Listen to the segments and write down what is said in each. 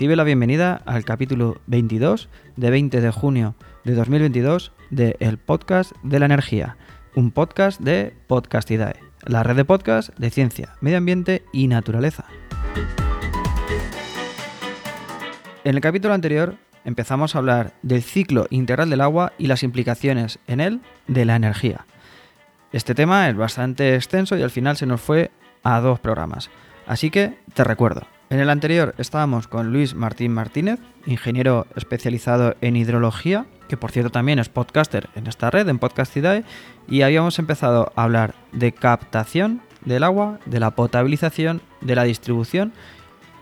Recibe la bienvenida al capítulo 22 de 20 de junio de 2022 de El Podcast de la Energía, un podcast de Podcastidae, la red de podcast de ciencia, medio ambiente y naturaleza. En el capítulo anterior empezamos a hablar del ciclo integral del agua y las implicaciones en él de la energía. Este tema es bastante extenso y al final se nos fue a dos programas. Así que te recuerdo. En el anterior estábamos con Luis Martín Martínez, ingeniero especializado en hidrología, que por cierto también es podcaster en esta red, en Podcastidae, y habíamos empezado a hablar de captación del agua, de la potabilización, de la distribución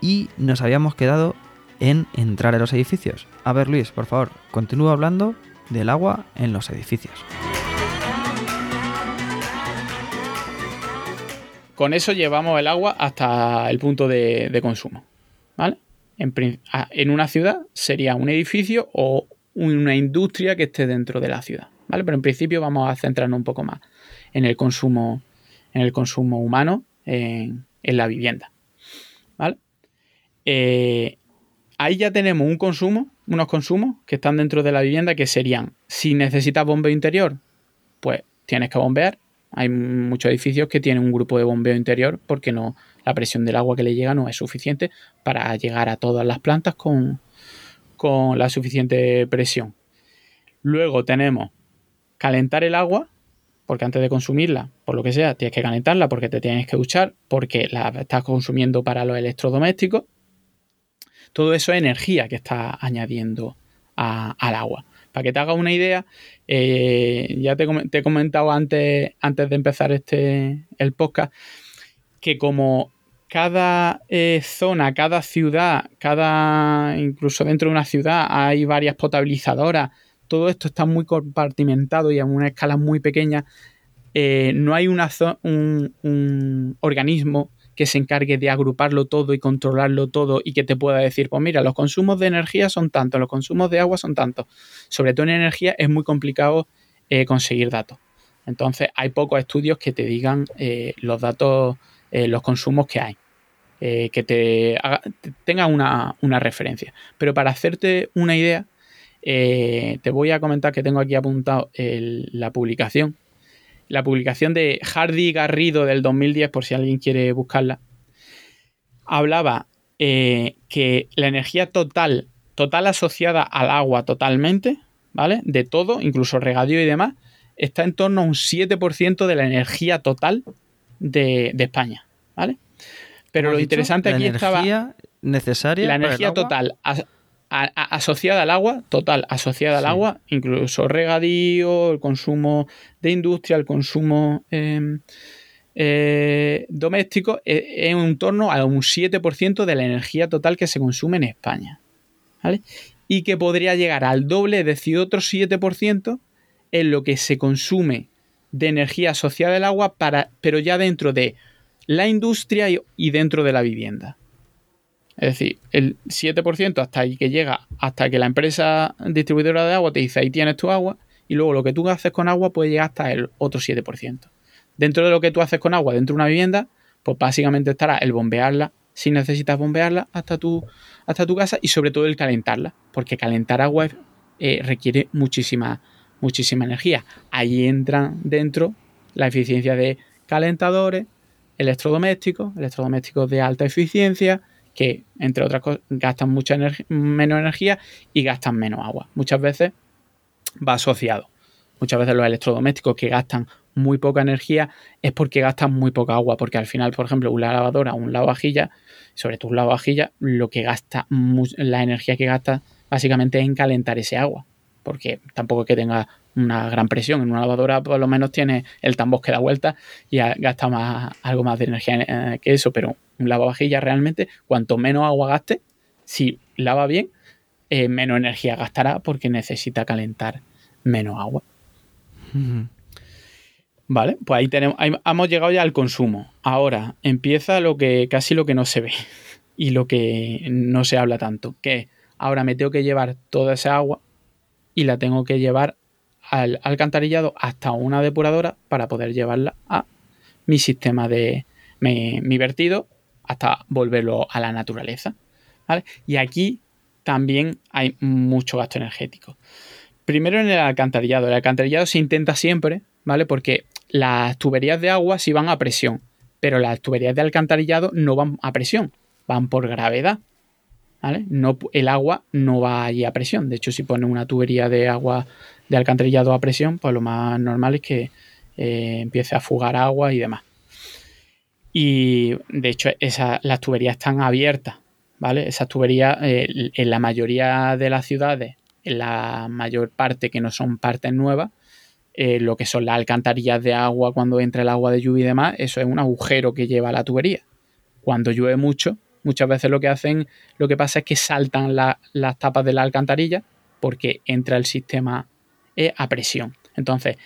y nos habíamos quedado en entrar en los edificios. A ver Luis, por favor, continúa hablando del agua en los edificios. Con eso llevamos el agua hasta el punto de, consumo. En, una ciudad sería un edificio o una industria que esté dentro de la ciudad. Pero en principio vamos a centrarnos un poco más en el consumo, en el consumo humano, en, la vivienda. Eh, ahí ya tenemos un consumo, unos consumos que están dentro de la vivienda que serían, si necesitas bombeo interior, pues tienes que bombear, hay muchos edificios que tienen un grupo de bombeo interior porque no, la presión del agua que le llega no es suficiente para llegar a todas las plantas con, con la suficiente presión. Luego tenemos calentar el agua, porque antes de consumirla, por lo que sea, tienes que calentarla porque te tienes que duchar, porque la estás consumiendo para los electrodomésticos. Todo eso es energía que está añadiendo al agua. Para que te hagas una idea, eh, ya te, te, he comentado antes, antes de empezar este, el podcast que como cada eh, zona, cada ciudad, cada incluso dentro de una ciudad hay varias potabilizadoras, todo esto está muy compartimentado y a una escala muy pequeña. Eh, no hay una un, un organismo que se encargue de agruparlo todo y controlarlo todo y que te pueda decir, pues mira, los consumos de energía son tantos, los consumos de agua son tantos. Sobre todo en energía es muy complicado eh, conseguir datos. Entonces hay pocos estudios que te digan eh, los datos, eh, los consumos que hay. Que te, tenga una, una, referencia. Pero para hacerte una idea, te voy a comentar que tengo aquí apuntado la publicación la publicación de Hardy Garrido del 2010, por si alguien quiere buscarla, hablaba eh, que la energía total, total asociada al agua totalmente, ¿vale? De todo, incluso regadío y demás, está en torno a un 7% de la energía total de, de España, ¿vale? Pero lo dicho? interesante la aquí energía estaba necesaria la energía total a- a- asociada al agua, total, asociada al agua, incluso regadío, el consumo de industria, el consumo eh, eh, doméstico, es en torno a un 7% de la energía total que se consume en España. ¿vale? Y que podría llegar al doble, es decir, otro 7% en lo que se consume de energía asociada al agua, para, pero ya dentro de la industria y, y dentro de la vivienda. Es decir, el 7% hasta ahí que llega, hasta que la empresa distribuidora de agua te dice ahí tienes tu agua, y luego lo que tú haces con agua puede llegar hasta el otro 7%. Dentro de lo que tú haces con agua dentro de una vivienda, pues básicamente estará el bombearla, si necesitas bombearla hasta tu, hasta tu casa, y sobre todo el calentarla, porque calentar agua eh, requiere muchísima, muchísima energía. Ahí entran dentro la eficiencia de calentadores, electrodomésticos, electrodomésticos de alta eficiencia, que entre otras cosas gastan mucha energ menos energía y gastan menos agua. Muchas veces va asociado. Muchas veces los electrodomésticos que gastan muy poca energía es porque gastan muy poca agua, porque al final, por ejemplo, una lavadora un lavavajilla, sobre todo un lavavajilla, lo que gasta, la energía que gasta básicamente es en calentar ese agua, porque tampoco es que tenga una gran presión. En una lavadora por lo menos tiene el tambor que da vuelta y gasta más, algo más de energía eh, que eso, pero un lavavajillas realmente, cuanto menos agua gaste, si lava bien, eh, menos energía gastará porque necesita calentar menos agua. Vale, pues ahí tenemos, ahí hemos llegado ya al consumo. Ahora empieza lo que casi lo que no se ve y lo que no se habla tanto, que ahora me tengo que llevar toda esa agua y la tengo que llevar al alcantarillado hasta una depuradora para poder llevarla a mi sistema de mi, vertido hasta volverlo a la naturaleza. ¿vale? Y aquí también hay mucho gasto energético. Primero en el alcantarillado. El alcantarillado se intenta siempre, ¿vale? Porque las tuberías de agua sí van a presión, pero las tuberías de alcantarillado no van a presión, van por gravedad. ¿Vale? No, el agua no va allí a presión. De hecho, si pone una tubería de agua de alcantarillado a presión, pues lo más normal es que eh, empiece a fugar agua y demás. Y de hecho, las tuberías están abiertas, ¿vale? Esas tuberías, en la mayoría de las ciudades, en la mayor parte que no son partes nuevas, eh, lo que son las alcantarillas de agua cuando entra el agua de lluvia y demás, eso es un agujero que lleva la tubería. Cuando llueve mucho, muchas veces lo que hacen, lo que pasa es que saltan las tapas de la alcantarilla porque entra el sistema e a presión. Entonces,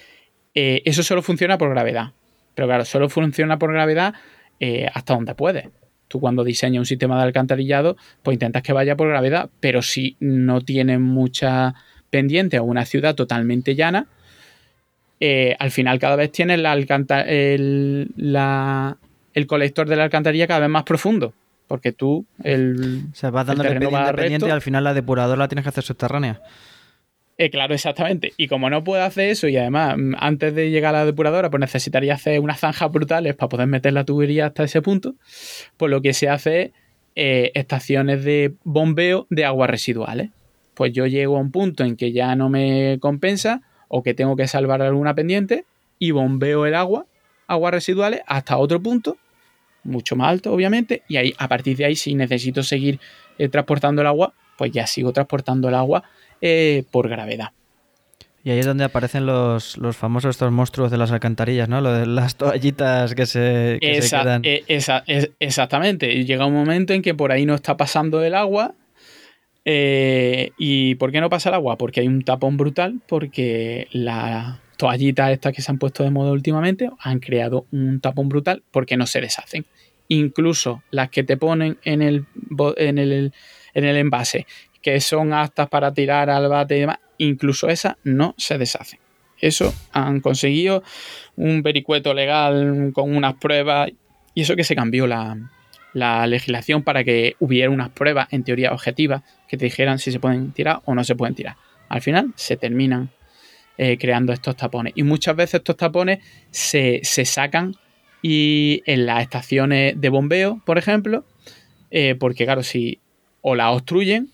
eh, eso solo funciona por gravedad. Pero claro, solo funciona por gravedad eh, hasta donde puede. Tú cuando diseñas un sistema de alcantarillado, pues intentas que vaya por gravedad, pero si no tienes mucha pendiente o una ciudad totalmente llana, eh, al final cada vez tienes la el, el colector de la alcantarilla cada vez más profundo. Porque tú, el. Se va dando pendiente y al final la depuradora la tienes que hacer subterránea. Eh, claro, exactamente. Y como no puedo hacer eso, y además, mm, antes de llegar a la depuradora, pues necesitaría hacer unas zanjas brutales para poder meter la tubería hasta ese punto. Pues lo que se hace es eh, estaciones de bombeo de aguas residuales. Pues yo llego a un punto en que ya no me compensa o que tengo que salvar alguna pendiente y bombeo el agua, aguas residuales, hasta otro punto, mucho más alto, obviamente, y ahí, a partir de ahí, si necesito seguir eh, transportando el agua, pues ya sigo transportando el agua eh, por gravedad. Y ahí es donde aparecen los, famosos estos monstruos de las alcantarillas, ¿no? Lo de las toallitas que se, quedan. Eh, exactamente. Y llega un momento en que por ahí no está pasando el agua eh, ¿Y por qué no pasa el agua? Porque hay un tapón brutal, porque las toallitas estas que se han puesto de moda últimamente han creado un tapón brutal porque no se deshacen. Incluso las que te ponen en el, en el, en el envase, que son aptas para tirar al bate y demás, incluso esas no se deshacen. Eso han conseguido un vericueto legal con unas pruebas y eso que se cambió la, la legislación para que hubiera unas pruebas en teoría objetivas que te dijeran si se pueden tirar o no se pueden tirar. Al final se terminan eh, creando estos tapones. Y muchas veces estos tapones se, sacan y en las estaciones de bombeo, por ejemplo, eh, porque claro, si o la obstruyen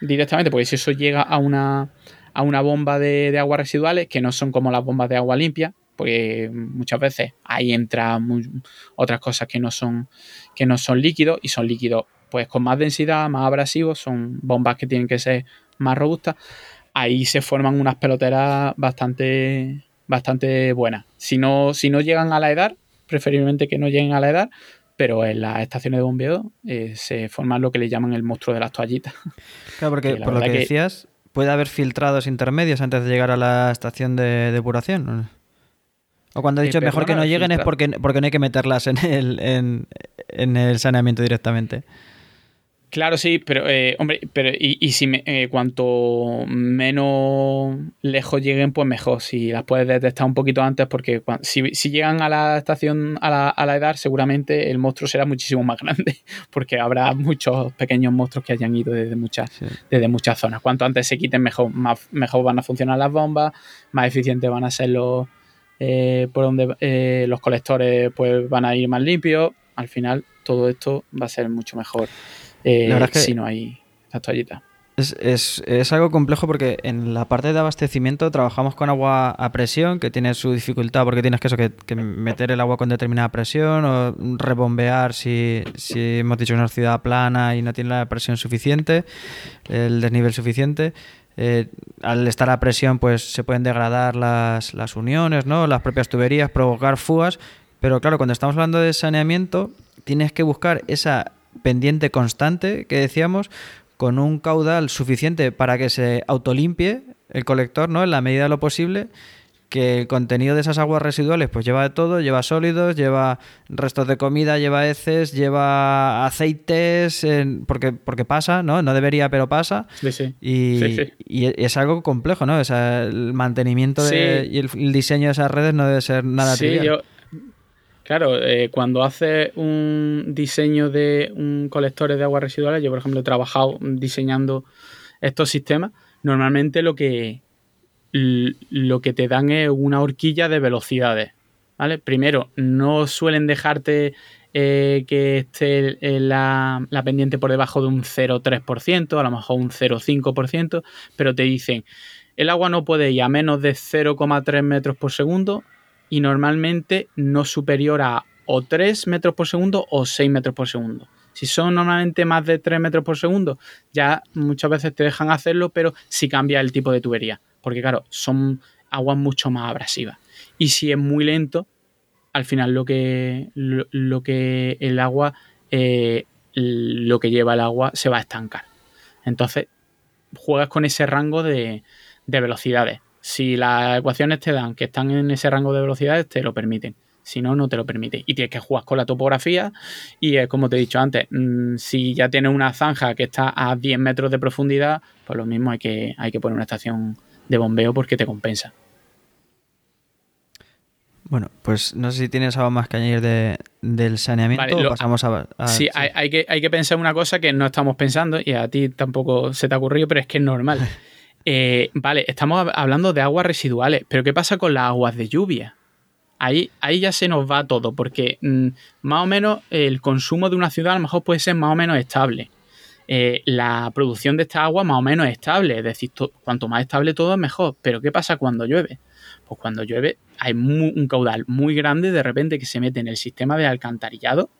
directamente, porque si eso llega a una, a una bomba de, de aguas residuales, que no son como las bombas de agua limpia, porque muchas veces ahí entran otras cosas que no son que no son líquidos y son líquidos pues con más densidad, más abrasivos, son bombas que tienen que ser más robustas. Ahí se forman unas peloteras bastante bastante buenas. Si no si no llegan a la edad, preferiblemente que no lleguen a la edad, pero en las estaciones de bombeo eh, se forman lo que le llaman el monstruo de las toallitas. Claro, porque por lo que, decías, puede haber filtrados intermedios antes de llegar a la estación de depuración. O cuando he dicho mejor que no lleguen es porque, porque no hay que meterlas en el, en, el saneamiento directamente. Claro, sí, pero, eh, hombre, pero y, si eh, cuanto menos lejos lleguen, pues mejor. Si las puedes detectar un poquito antes, porque si, llegan a la estación, a la, a la, edad, seguramente el monstruo será muchísimo más grande, porque habrá muchos pequeños monstruos que hayan ido desde muchas, desde muchas zonas. Cuanto antes se quiten, mejor, más, mejor van a funcionar las bombas, más eficientes van a ser los eh, por donde eh, los colectores pues van a ir más limpios. Al final todo esto va a ser mucho mejor eh, si no hay estas toallitas. Es, es, algo complejo porque en la parte de abastecimiento trabajamos con agua a presión, que tiene su dificultad porque tienes que, eso, que, meter el agua con determinada presión o rebombear si, si hemos dicho que es una ciudad plana y no tiene la presión suficiente, el desnivel suficiente. Eh, al estar a presión pues se pueden degradar las, las uniones, ¿no? las propias tuberías, provocar fugas, pero claro, cuando estamos hablando de saneamiento tienes que buscar esa pendiente constante que decíamos con un caudal suficiente para que se autolimpie el colector, ¿no? En la medida de lo posible que el contenido de esas aguas residuales pues lleva de todo, lleva sólidos, lleva restos de comida, lleva heces, lleva aceites, porque, porque pasa, ¿no? No debería, pero pasa. Sí, sí. Y, es algo complejo, ¿no? O sea, el mantenimiento y el, diseño de esas redes no debe ser nada Yo, claro, eh, cuando haces un diseño de un colectores de aguas residuales, yo por ejemplo he trabajado diseñando estos sistemas, normalmente lo que lo que te dan es una horquilla de velocidades. ¿vale? Primero, no suelen dejarte eh, que esté la, la, pendiente por debajo de un 0,3%, a lo mejor un 0,5%, pero te dicen, el agua no puede ir a menos de 0,3 metros por segundo y normalmente no superior a o 3 metros por segundo o 6 metros por segundo. Si son normalmente más de 3 metros por segundo, ya muchas veces te dejan hacerlo, pero si cambia el tipo de tubería porque claro, son aguas mucho más abrasivas. Y si es muy lento, al final lo que, lo, que el agua, eh, lo que lleva el agua se va a estancar. Entonces, juegas con ese rango de, de velocidades. Si las ecuaciones te dan que están en ese rango de velocidades, te lo permiten. Si no, no te lo permite. Y tienes que jugar con la topografía. Y es como te he dicho antes, mm, si ya tienes una zanja que está a 10 metros de profundidad, pues lo mismo hay que, hay que poner una estación de bombeo porque te compensa. Bueno, pues no sé si tienes algo más que añadir de, del saneamiento o pasamos a, sí, Hay, que, hay que pensar una cosa que no estamos pensando y a ti tampoco se te ha ocurrido, pero es que es normal. Eh, vale, estamos hablando de aguas residuales, pero ¿qué pasa con las aguas de lluvia? Ahí, ahí ya se nos va todo, porque mm, más o menos el consumo de una ciudad a lo mejor puede ser más o menos estable. Eh, la producción de esta agua más o menos estable, es decir, cuanto más estable todo es mejor. Pero ¿qué pasa cuando llueve? Pues cuando llueve hay un caudal muy grande de repente que se mete en el sistema de alcantarillado.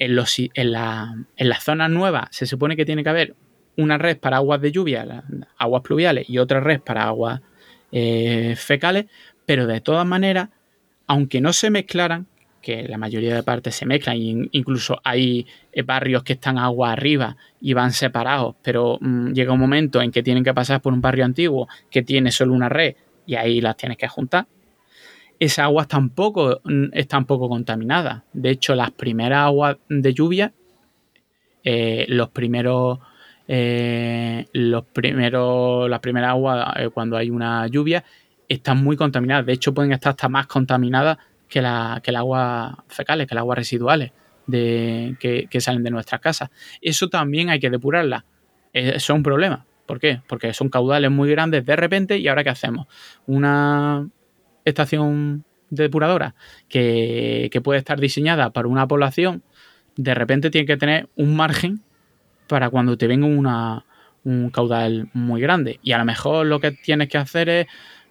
En, la, en las zonas nuevas se supone que tiene que haber una red para aguas de lluvia, aguas pluviales, y otra red para aguas eh, fecales, pero de todas maneras, aunque no se mezclaran, que la mayoría de partes se mezclan, incluso hay eh, barrios que están agua arriba y van separados, pero mm, llega un momento en que tienen que pasar por un barrio antiguo que tiene solo una red y ahí las tienes que juntar. Esa agua tampoco mm, está un poco contaminada. De hecho, las primeras aguas de lluvia, eh, los primeros eh, los primeros, las primeras aguas cuando hay una lluvia están muy contaminadas. De hecho, pueden estar hasta más contaminadas que, la, que el agua fecales, que el agua residuales de, que, salen de nuestras casas. Eso también hay que depurarla. Eso es un problema. ¿Por qué? Porque son caudales muy grandes de repente y ahora ¿qué hacemos? Una estación depuradora que, que puede estar diseñada para una población, de repente tiene que tener un margen para cuando te venga un caudal muy grande. Y a lo mejor lo que tienes que hacer es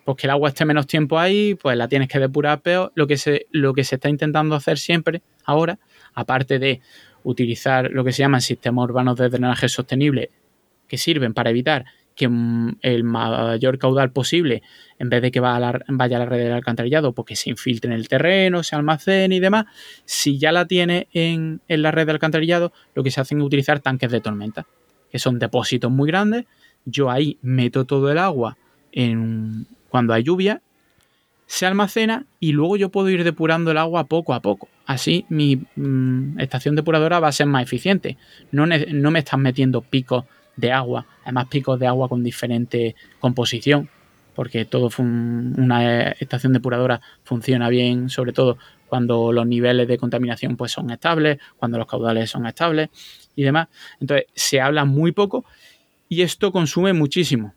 pues que el agua esté menos tiempo ahí, pues la tienes que depurar peor. Lo que se, lo que se está intentando hacer siempre ahora, aparte de utilizar lo que se llaman sistemas urbanos de drenaje sostenible, que sirven para evitar que mm, el mayor caudal posible, en vez de que vaya a la red del alcantarillado, porque se infiltre en el terreno, se almacene y demás, si ya la tiene en, la red del alcantarillado, lo que se hace es utilizar tanques de tormenta, que son depósitos muy grandes. Yo ahí meto todo el agua cuando hay lluvia, se almacena y luego yo puedo ir depurando el agua poco a poco. Así mi mm, estación depuradora va a ser más eficiente. No, no me están metiendo picos de agua, además picos de agua con diferente composición, porque todo una estación depuradora funciona bien, sobre todo cuando los niveles de contaminación pues, son estables, cuando los caudales son estables y demás. Entonces se habla muy poco y esto consume muchísimo.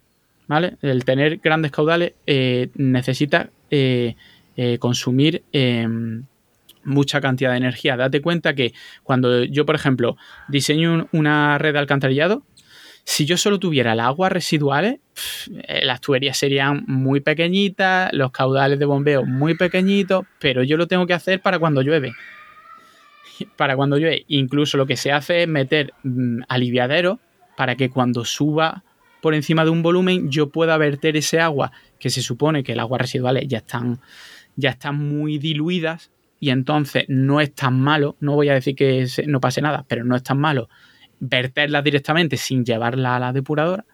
El tener grandes caudales eh, necesita eh, eh, consumir em, mucha cantidad de energía. Date cuenta que cuando yo, por ejemplo, diseño una red de alcantarillado, si yo solo tuviera las aguas residuales, las tuberías serían muy pequeñitas, los caudales de bombeo muy pequeñitos, pero yo lo tengo que hacer para cuando llueve. Para cuando llueve, incluso lo que se hace es meter mm, aliviadero para que cuando suba por encima de un volumen, yo pueda verter ese agua, que se supone que las aguas residuales ya están, ya están muy diluidas y entonces no es tan malo, no voy a decir que no pase nada, pero no es tan malo verterlas directamente sin llevarla a la depuradora,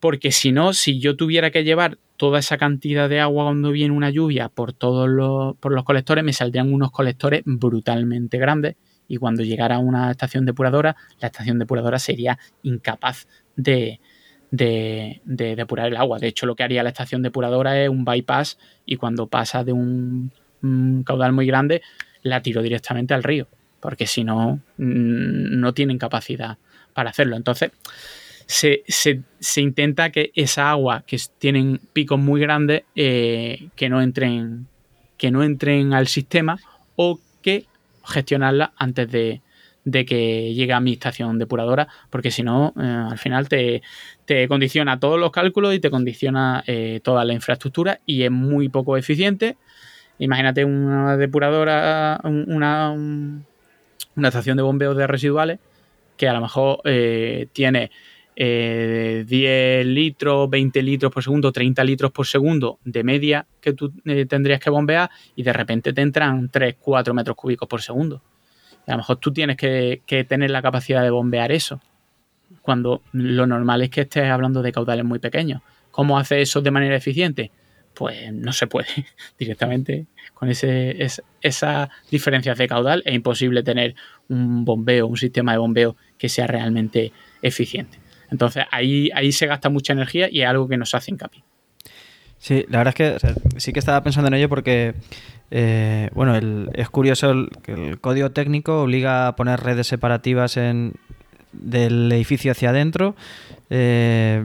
porque si no, si yo tuviera que llevar toda esa cantidad de agua cuando viene una lluvia por todos los, por los colectores, me saldrían unos colectores brutalmente grandes y cuando llegara a una estación depuradora, la estación depuradora sería incapaz de, de, depurar el agua. De hecho, lo que haría la estación depuradora es un bypass y cuando pasa de un, caudal muy grande, la tiro directamente al río, porque si no, mm, no tienen capacidad para hacerlo. Entonces, se, intenta que esa agua que tienen picos muy grandes eh, que no entren que no entren al sistema o que gestionarla antes de, que llegue a mi estación depuradora, porque si no, eh, al final te, condiciona todos los cálculos y te condiciona eh, toda la infraestructura y es muy poco eficiente. Imagínate una depuradora, una, una estación de bombeo de residuales que a lo mejor eh, tiene 10 litros, 20 litros por segundo, 30 litros por segundo de media que tú tendrías que bombear y de repente te entran 3, 4 metros cúbicos por segundo a lo mejor tú tienes que, tener la capacidad de bombear eso, cuando lo normal es que estés hablando de caudales muy pequeños. ¿Cómo hace eso de manera eficiente? Pues no se puede directamente. Con ese, esa diferencia de caudal es imposible tener un bombeo, un sistema de bombeo que sea realmente eficiente. Entonces ahí, ahí se gasta mucha energía y es algo que nos hace hincapié. Sí, la verdad es que sí que estaba pensando en ello porque eh, bueno, es curioso que el código técnico obliga a poner redes separativas en, del edificio hacia adentro, eh,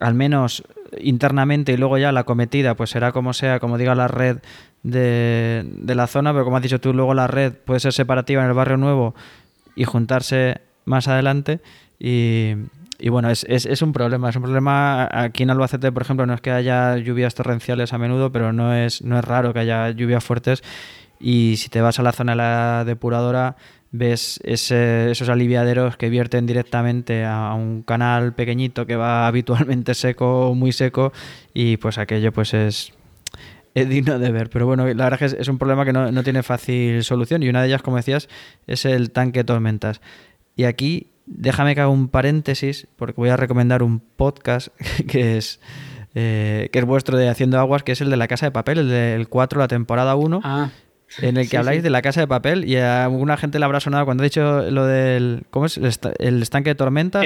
al menos internamente y luego ya la cometida, pues será como sea, como diga la red de, la zona, pero como has dicho tú, luego la red puede ser separativa en el barrio nuevo y juntarse más adelante y, bueno, es, es, es, un problema. Es un problema aquí en Albacete, por ejemplo, no es que haya lluvias torrenciales a menudo, pero no es, no es raro que haya lluvias fuertes. Y si te vas a la zona de la depuradora, ves esos aliviaderos que vierten directamente a un canal pequeñito que va habitualmente seco, muy seco, y pues aquello pues es, es digno de ver. Pero bueno, la verdad es que es un problema que no, no tiene fácil solución y una de ellas, como decías, es el tanque de tormentas. Y aquí Déjame que haga un paréntesis porque voy a recomendar un podcast que es, eh, que es vuestro de Haciendo Aguas, que es el de La Casa de Papel, el del 4, la temporada 1. Ah, en el que habláis de la casa de papel y a alguna gente le habrá sonado cuando he dicho lo del ¿cómo es? el, estanque de tormenta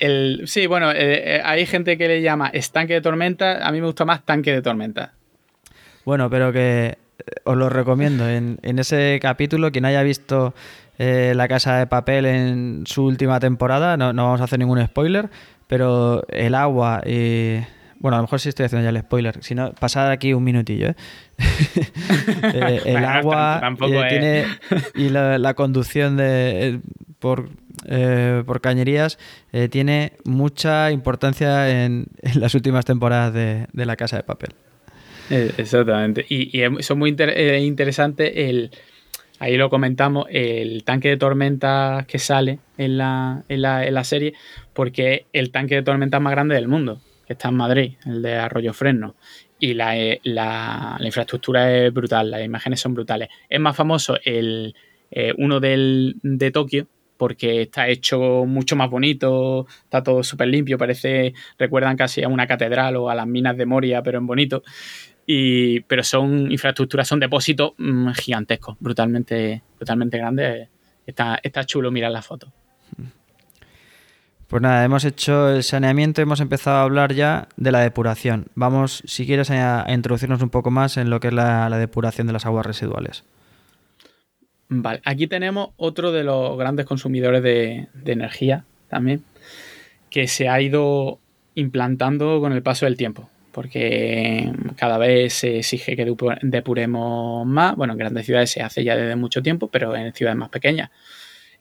el, sí bueno eh, eh, hay gente que le llama estanque de tormenta a mí me gusta más tanque de tormenta bueno pero que os lo recomiendo en, en ese capítulo quien haya visto eh, La Casa de Papel en su última temporada. No, vamos a hacer ningún spoiler, pero el agua y... Bueno, a lo mejor sí estoy haciendo ya el spoiler. Si no, pasad aquí un minutillo. ¿eh? eh el agua tiene, y la, conducción de, por, por cañerías tiene mucha importancia en, las últimas temporadas de, La Casa de Papel. Exactamente. Y, y es muy interesante el, ahí lo comentamos, el tanque de tormenta que sale en la, en la, serie, porque es el tanque de tormenta más grande del mundo, que está en Madrid, el de Arroyo Fresno. Y la, la, infraestructura es brutal, las imágenes son brutales. Es más famoso el eh, uno del, de Tokio, porque está hecho mucho más bonito, está todo súper limpio, parece, recuerdan casi a una catedral o a las minas de Moria, pero en bonito. Y, pero son infraestructuras, son depósitos mm, gigantescos, brutalmente, brutalmente grandes. Está, está chulo mirar la foto. Pues nada, hemos hecho el saneamiento, hemos empezado a hablar ya de la depuración. Vamos, si quieres, a, introducirnos un poco más en lo que es la, depuración de las aguas residuales. Vale, aquí tenemos otro de los grandes consumidores de, de energía también, que se ha ido implantando con el paso del tiempo porque cada vez se exige que depuremos más. Bueno, en grandes ciudades se hace ya desde mucho tiempo, pero en ciudades más pequeñas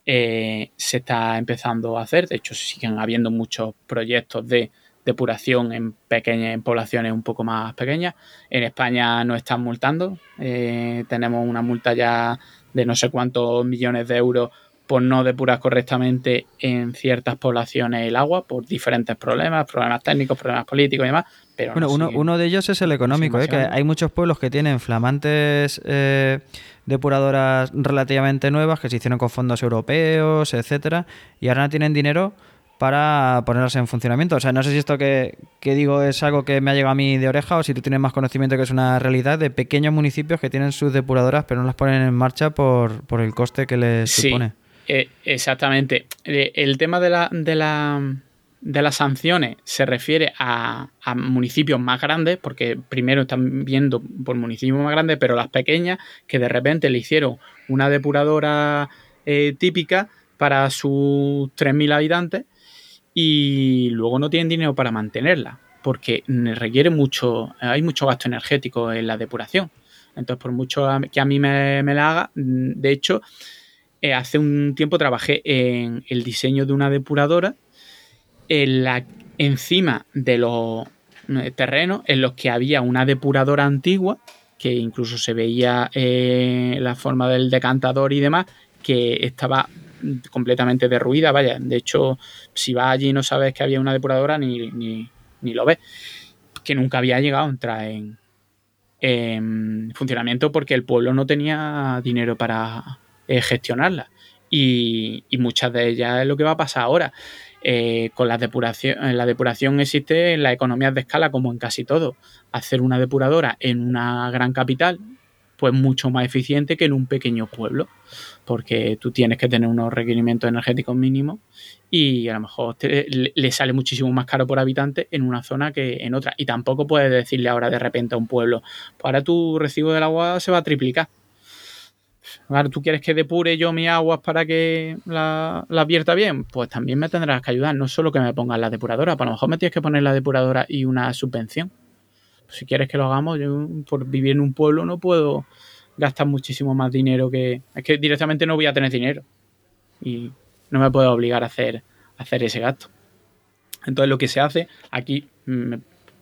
eh, se está empezando a hacer. De hecho, siguen habiendo muchos proyectos de depuración en pequeñas poblaciones un poco más pequeñas. En España nos están multando. Eh, tenemos una multa ya de no sé cuántos millones de euros por no depurar correctamente en ciertas poblaciones el agua por diferentes problemas, problemas técnicos, problemas políticos y demás. Pero bueno, uno, uno, de ellos es el económico, ¿eh? que hay muchos pueblos que tienen flamantes eh, depuradoras relativamente nuevas que se hicieron con fondos europeos, etcétera, y ahora no tienen dinero para ponerlas en funcionamiento. O sea, no sé si esto que, que, digo es algo que me ha llegado a mí de oreja o si tú tienes más conocimiento que es una realidad de pequeños municipios que tienen sus depuradoras pero no las ponen en marcha por, por el coste que les supone. Eh, exactamente. Eh, el tema de la, de la de las sanciones se refiere a, municipios más grandes, porque primero están viendo por municipios más grandes, pero las pequeñas que de repente le hicieron una depuradora eh, típica para sus 3.000 habitantes y luego no tienen dinero para mantenerla, porque requiere mucho, hay mucho gasto energético en la depuración. Entonces, por mucho que a mí me, me la haga, de hecho, eh, hace un tiempo trabajé en el diseño de una depuradora en la, encima de los eh, terrenos en los que había una depuradora antigua, que incluso se veía eh, la forma del decantador y demás, que estaba completamente derruida, vaya, de hecho, si vas allí no sabes que había una depuradora, ni, ni, lo ves, que nunca había llegado a entrar en, en funcionamiento porque el pueblo no tenía dinero para eh, gestionarla. Y, y, muchas de ellas es lo que va a pasar ahora. Eh, con la depuración, la depuración existe en las economías de escala como en casi todo. Hacer una depuradora en una gran capital, pues mucho más eficiente que en un pequeño pueblo, porque tú tienes que tener unos requerimientos energéticos mínimos y a lo mejor le sale muchísimo más caro por habitante en una zona que en otra. Y tampoco puedes decirle ahora de repente a un pueblo, pues ahora tu recibo del agua se va a triplicar ¿tú quieres que depure yo mis aguas para que la, la advierta bien? Pues también me tendrás que ayudar, no solo que me pongas la depuradora, para lo mejor me tienes que poner la depuradora y una subvención. si quieres que lo hagamos, yo por vivir en un pueblo no puedo gastar muchísimo más dinero que... Es que directamente no voy a tener dinero y no me puedo obligar a hacer, a hacer ese gasto. Entonces lo que se hace, aquí mm,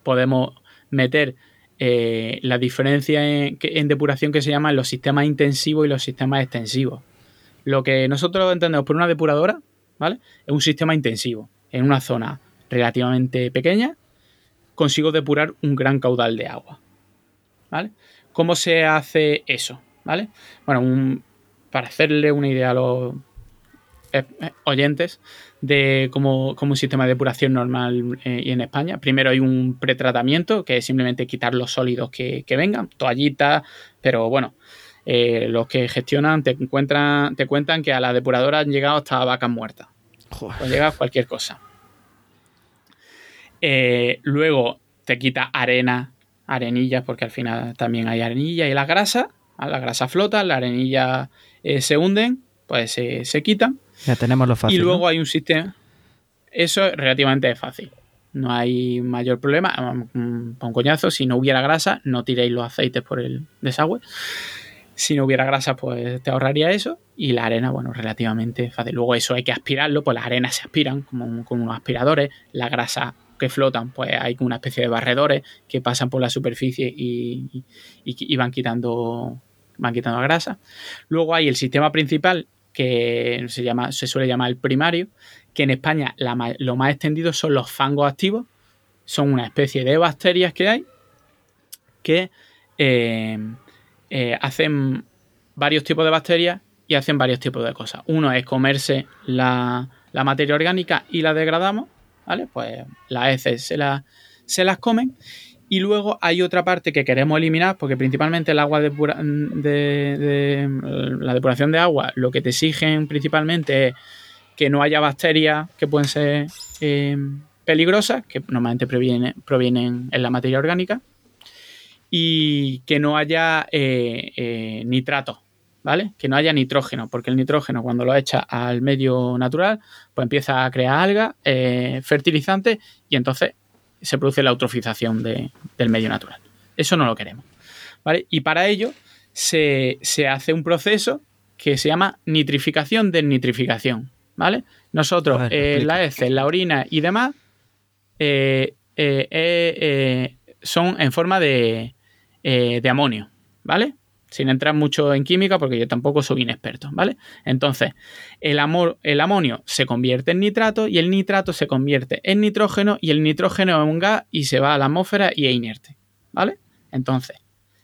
podemos meter eh, la diferencia en, depuración que se llama los sistemas intensivos y los sistemas extensivos. Lo que nosotros entendemos por una depuradora, ¿vale? Es un sistema intensivo. En una zona relativamente pequeña, consigo depurar un gran caudal de agua. ¿Vale? ¿Cómo se hace eso? ¿Vale? Bueno, para hacerle una idea a los eh, eh, oyentes de como, un sistema de depuración normal eh, y en España. Primero hay un pretratamiento, que es simplemente quitar los sólidos que, vengan, toallitas, pero bueno, los que gestionan te, encuentran, te cuentan que a la depuradora han llegado hasta vacas muertas. O llega cualquier cosa. luego te quita arena, arenillas, porque al final también hay arenilla y la grasa. La grasa flota, la arenilla se hunden, pues se quitan ya tenemos lo fácil. Y luego hay un sistema. Eso es relativamente fácil. No hay mayor problema. Un coñazo, si no hubiera grasa, no tiréis los aceites por el desagüe. Si no hubiera grasa, pues te ahorraría eso. Y la arena, bueno, relativamente fácil. Luego eso hay que aspirarlo, pues las arenas se aspiran como con unos aspiradores. La grasa que flotan, pues hay una especie de barredores que pasan por la superficie y, y van quitando van quitando grasa. Luego hay el sistema principal que se, llama, se suele llamar el primario, que en España lo más extendido son los fangos activos, son una especie de bacterias que hay que eh, eh, hacen varios tipos de bacterias y hacen varios tipos de cosas. Uno es comerse la, materia orgánica y la degradamos, ¿vale? Pues las heces se, se las comen y luego hay otra parte que queremos eliminar, porque principalmente el agua de, la depuración de agua, lo que te exigen principalmente es que no haya bacterias que pueden ser eh, peligrosas, que normalmente provienen, provienen en la materia orgánica, y que no haya eh, eh, nitrato, ¿vale? Que no haya nitrógeno, porque el nitrógeno cuando lo echa al medio natural, pues empieza a crear algas, fertilizantes, y entonces se produce la eutrofización del medio natural. Eso no lo queremos. ¿vale? Y para ello se, hace un proceso que se llama nitrificación de nitrificación. ¿vale? Nosotros, eh, la heces, la orina y demás eh, eh, son en forma de, de amonio. ¿Vale? Sin entrar mucho en química porque yo tampoco soy inexperto, ¿vale? Entonces, el, el amonio se convierte en nitrato y el nitrato se convierte en nitrógeno y el nitrógeno es un gas y se va a la atmósfera y es inerte, ¿vale? Entonces,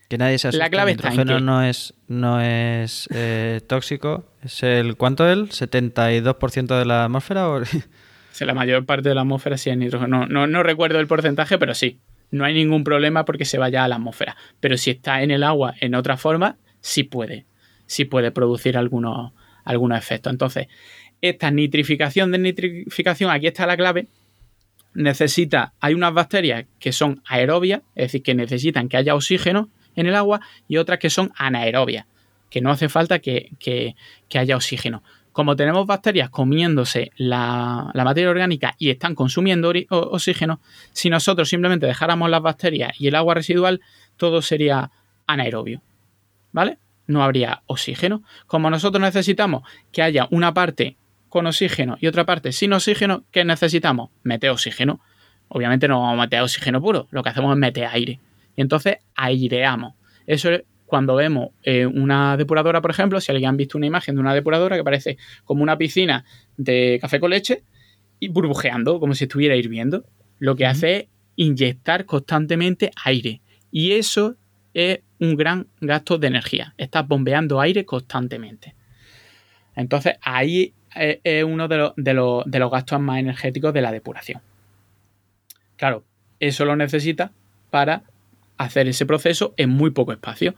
que nadie se la clave el nitrógeno no es, no es eh, tóxico, es el ¿cuánto es? ¿72% de la atmósfera? la mayor parte de la atmósfera sí es nitrógeno. No, no, recuerdo el porcentaje, pero sí. No hay ningún problema porque se vaya a la atmósfera. Pero si está en el agua en otra forma, sí puede. Sí puede producir algunos, algunos efectos. Entonces, esta nitrificación, desnitrificación, aquí está la clave. Necesita, hay unas bacterias que son aerobias, es decir, que necesitan que haya oxígeno en el agua, y otras que son anaerobias, que no hace falta que, que haya oxígeno como tenemos bacterias comiéndose la, materia orgánica y están consumiendo oxígeno, si nosotros simplemente dejáramos las bacterias y el agua residual, todo sería anaerobio. ¿Vale? No habría oxígeno. Como nosotros necesitamos que haya una parte con oxígeno y otra parte sin oxígeno, ¿qué necesitamos? Meter oxígeno. Obviamente no vamos a meter oxígeno puro, lo que hacemos es meter aire. Y entonces aireamos. Eso es cuando vemos eh, una depuradora, por ejemplo, si alguien ha visto una imagen de una depuradora que parece como una piscina de café con leche y burbujeando, como si estuviera hirviendo, lo que hace es inyectar constantemente aire. Y eso es un gran gasto de energía. Estás bombeando aire constantemente. Entonces, ahí es uno de, de los gastos más energéticos de la depuración. Claro, eso lo necesita para hacer ese proceso en muy poco espacio.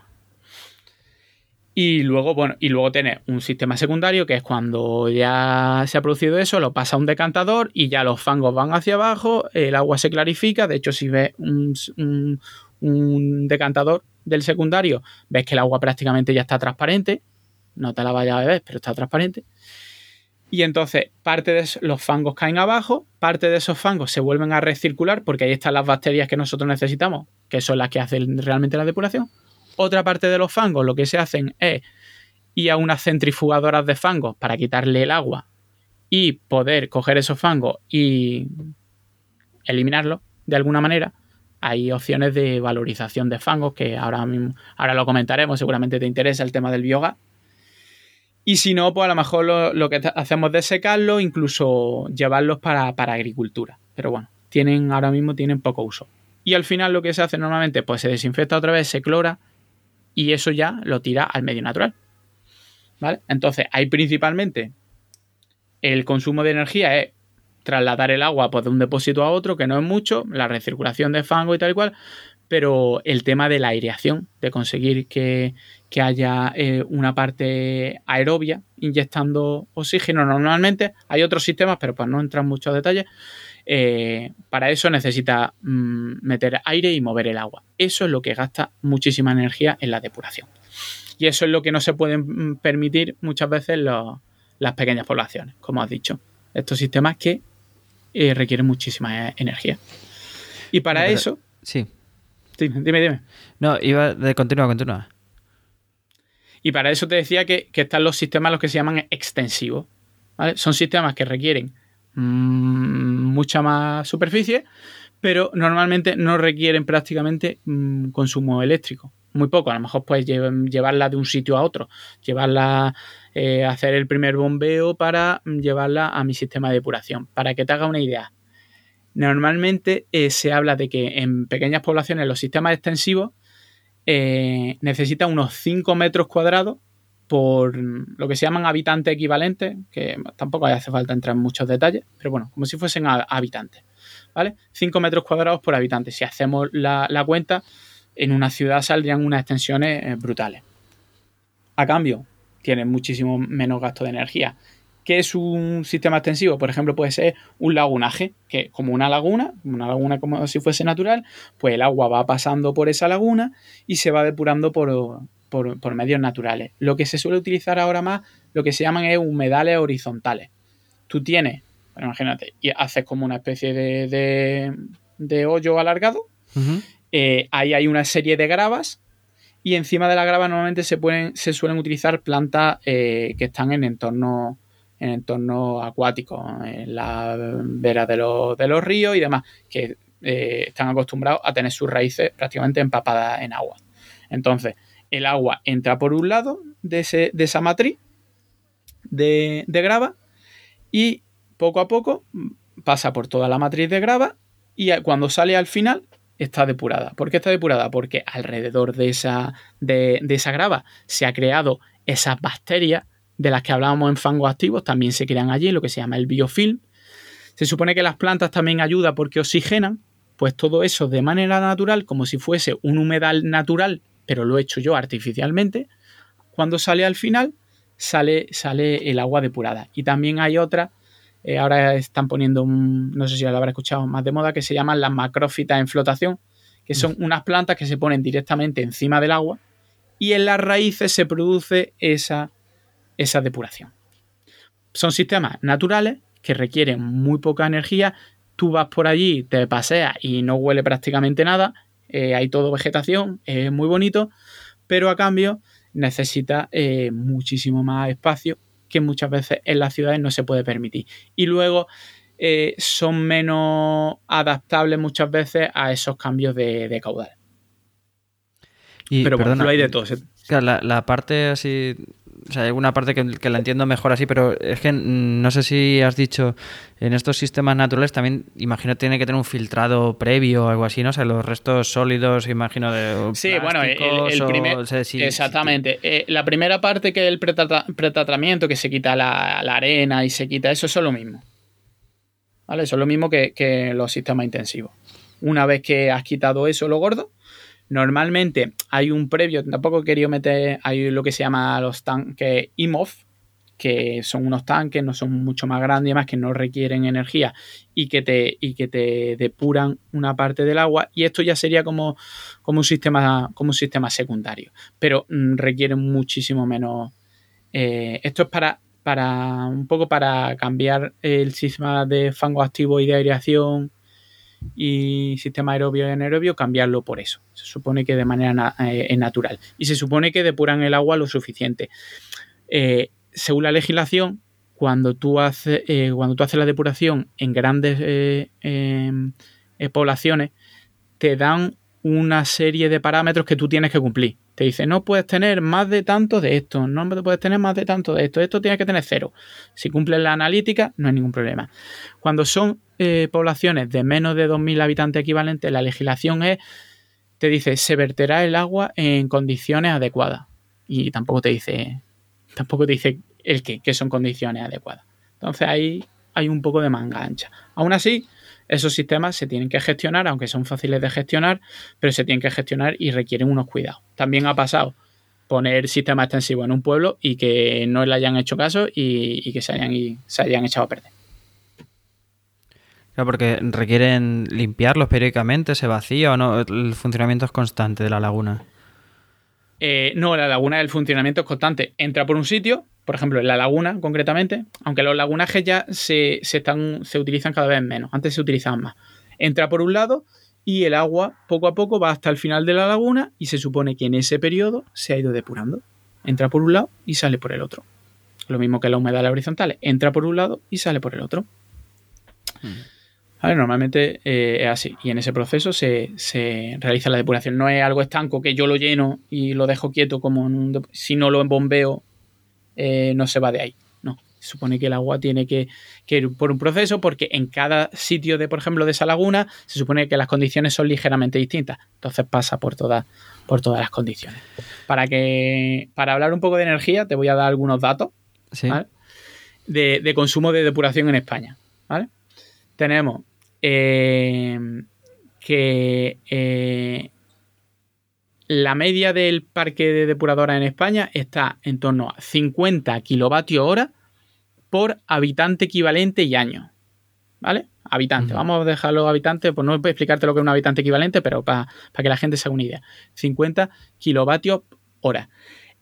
Y luego, bueno, y luego tener un sistema secundario que es cuando ya se ha producido eso, lo pasa a un decantador y ya los fangos van hacia abajo, el agua se clarifica. De hecho, si ves un, decantador del secundario, ves que el agua prácticamente ya está transparente. No te la vayas a beber, pero está transparente. Y entonces parte de los fangos caen abajo, parte de esos fangos se vuelven a recircular porque ahí están las bacterias que nosotros necesitamos, que son las que hacen realmente la depuración otra parte de los fangos lo que se hacen es ir a unas centrifugadoras de fangos para quitarle el agua y poder coger esos fangos y eliminarlos de alguna manera. Hay opciones de valorización de fangos que ahora mismo, ahora lo comentaremos, seguramente te interesa el tema del biogás. Y si no, pues a lo mejor lo, que hacemos es secarlo, incluso llevarlos para, para, agricultura. Pero bueno, tienen, ahora mismo tienen poco uso. Y al final lo que se hace normalmente, pues se desinfecta otra vez, se clora y eso ya lo tira al medio natural. ¿Vale? Entonces, hay principalmente el consumo de energía es trasladar el agua pues, de un depósito a otro, que no es mucho, la recirculación de fango y tal y cual, pero el tema de la aireación, de conseguir que, haya eh, una parte aerobia inyectando oxígeno normalmente, hay otros sistemas, pero pues no entran en muchos detalles, eh, para eso necesita mm, meter aire y mover el agua. Eso es lo que gasta muchísima energía en la depuración. Y eso es lo que no se pueden mm, permitir muchas veces las pequeñas poblaciones, como has dicho. Estos sistemas que eh, requieren muchísima energía. Y para eso... Sí. Dime, dime, No, iba de continua, continua. Y para eso te decía que, están los sistemas los que se llaman extensivos. Son sistemas que requieren Mm, mucha más superficie, pero normalmente no requieren prácticamente mm, consumo eléctrico. Muy poco, a lo mejor puedes llevarla de un sitio a otro, llevarla, eh, hacer el primer bombeo para mm, llevarla a mi sistema de depuración. Para que te haga una idea, normalmente eh, se habla de que en pequeñas poblaciones los sistemas extensivos eh, necesitan unos 5 metros cuadrados por lo que se llaman habitantes equivalentes, que tampoco hace falta entrar en muchos detalles, pero bueno, como si fuesen habitantes, ¿vale? 5 metros cuadrados por habitante. Si hacemos la, cuenta, en una ciudad saldrían unas extensiones eh, brutales. A cambio, tienen muchísimo menos gasto de energía. ¿Qué es un sistema extensivo? Por ejemplo, puede ser un lagunaje, que como una laguna, una laguna como si fuese natural, pues el agua va pasando por esa laguna y se va depurando por, por, medios naturales. Lo que se suele utilizar ahora más, lo que se llaman es humedales horizontales. Tú tienes, imagínate, y haces como una especie de, de, hoyo alargado, eh, ahí hay una serie de gravas y encima de la grava normalmente se, pueden, se suelen utilizar plantas eh, que están en entorno en entorno acuático, en la vera de, de los ríos y demás, que eh, están acostumbrados a tener sus raíces prácticamente empapadas en agua. Entonces, el agua entra por un lado de, esa matriz de, grava y poco a poco pasa por toda la matriz de grava y cuando sale al final está depurada. ¿Por qué está depurada? Porque alrededor de esa, de, esa grava se ha creado esas bacterias de las que hablábamos en fangos activos, también se crean allí, lo que se llama el biofilm. Se supone que las plantas también ayudan porque oxigenan, pues todo eso de manera natural, como si fuese un humedal natural, pero lo he hecho yo artificialmente, cuando sale al final, sale, sale el agua depurada. Y también hay otra, eh, ahora están poniendo, un, no sé si lo habrá escuchado más de moda, que se llaman las macrófitas en flotación, que son mm. unas plantas que se ponen directamente encima del agua y en las raíces se produce esa, esa depuración. Son sistemas naturales que requieren muy poca energía. Tú vas por allí, te paseas y no huele prácticamente nada. Eh, hay todo vegetación, es muy bonito, pero a cambio necesita eh, muchísimo más espacio que muchas veces en las ciudades no se puede permitir. Y luego eh, son menos adaptables muchas veces a esos cambios de, caudal. pero bueno, lo hay de todo. La, la, parte así o sea, hay alguna parte que, la entiendo mejor así, pero es que no sé si has dicho, en estos sistemas naturales también, imagino, tiene que tener un filtrado previo o algo así, ¿no? O sea, los restos sólidos, imagino, de. Sí, bueno, el, primer. exactamente. Eh, la primera parte que es el pretratamiento, que se quita la, arena y se quita eso, eso es lo mismo. ¿Vale? Eso es lo mismo que, que los sistemas intensivos. Una vez que has quitado eso, lo gordo, Normalmente hay un previo, tampoco he querido meter, hay lo que se llama los tanques IMOF, que son unos tanques, no son mucho más grandes y más que no requieren energía y que te, y que te depuran una parte del agua. Y esto ya sería como, como, un, sistema, como un sistema secundario, pero mm, requieren muchísimo menos. Eh, esto es para, para un poco para cambiar el sistema de fango activo y de aireación y sistema aerobio y anaerobio, cambiarlo por eso. Se supone que de manera eh, natural. Y se supone que depuran el agua lo suficiente. Eh, según la legislación, cuando tú, haces, eh, cuando tú haces la depuración en grandes em, poblaciones, te dan una serie de parámetros que tú tienes que cumplir. Te dice, no puedes tener más de tanto de esto, no puedes tener más de tanto de esto, esto tiene que tener cero. Si cumples la analítica, no hay ningún problema. Cuando son eh, poblaciones de menos de 2.000 habitantes equivalentes, la legislación es, te dice, se verterá el agua en condiciones adecuadas. Y tampoco te dice, tampoco te dice el qué, que son condiciones adecuadas. Entonces ahí hay un poco de manga ancha. Aún así, esos sistemas se tienen que gestionar, aunque son fáciles de gestionar, pero se tienen que gestionar y requieren unos cuidados. También ha pasado poner sistema extensivo en un pueblo y que no le hayan hecho caso y, que se hayan, se hayan echado a perder. Claro, porque requieren limpiarlos periódicamente, se vacía o no, el funcionamiento es constante de la laguna. Eh, no, la laguna, el funcionamiento es constante. Entra por un sitio, por ejemplo, en la laguna concretamente, aunque los lagunajes ya se, están, se utilizan cada vez menos, antes se utilizaban más. Entra por un lado y el agua poco a poco va hasta el final de la laguna y se supone que en ese periodo se ha ido depurando. Entra por un lado y sale por el otro. Lo mismo que la humedad horizontal, entra por un lado y sale por el otro. Mm. normalmente eh, es así. Y en ese proceso se, realiza la depuración. No es algo estanco que yo lo lleno y lo dejo quieto como un, si no lo bombeo eh, no se va de ahí. No, se supone que el agua tiene que, ir por un proceso porque en cada sitio de, por ejemplo, de esa laguna, se supone que las condiciones son ligeramente distintas. Entonces pasa por todas, por todas las condiciones. Para que, para hablar un poco de energía, te voy a dar algunos datos de, consumo de depuración en España. Tenemos eh, que eh, la media del parque de depuradoras en España está en torno a 50 kilovatios hora por habitante equivalente y año. ¿Vale? Habitante. Vamos a dejarlo habitante, pues no voy a explicarte lo que es un habitante equivalente, pero para, que la gente se haga una idea. 50 kilovatios hora.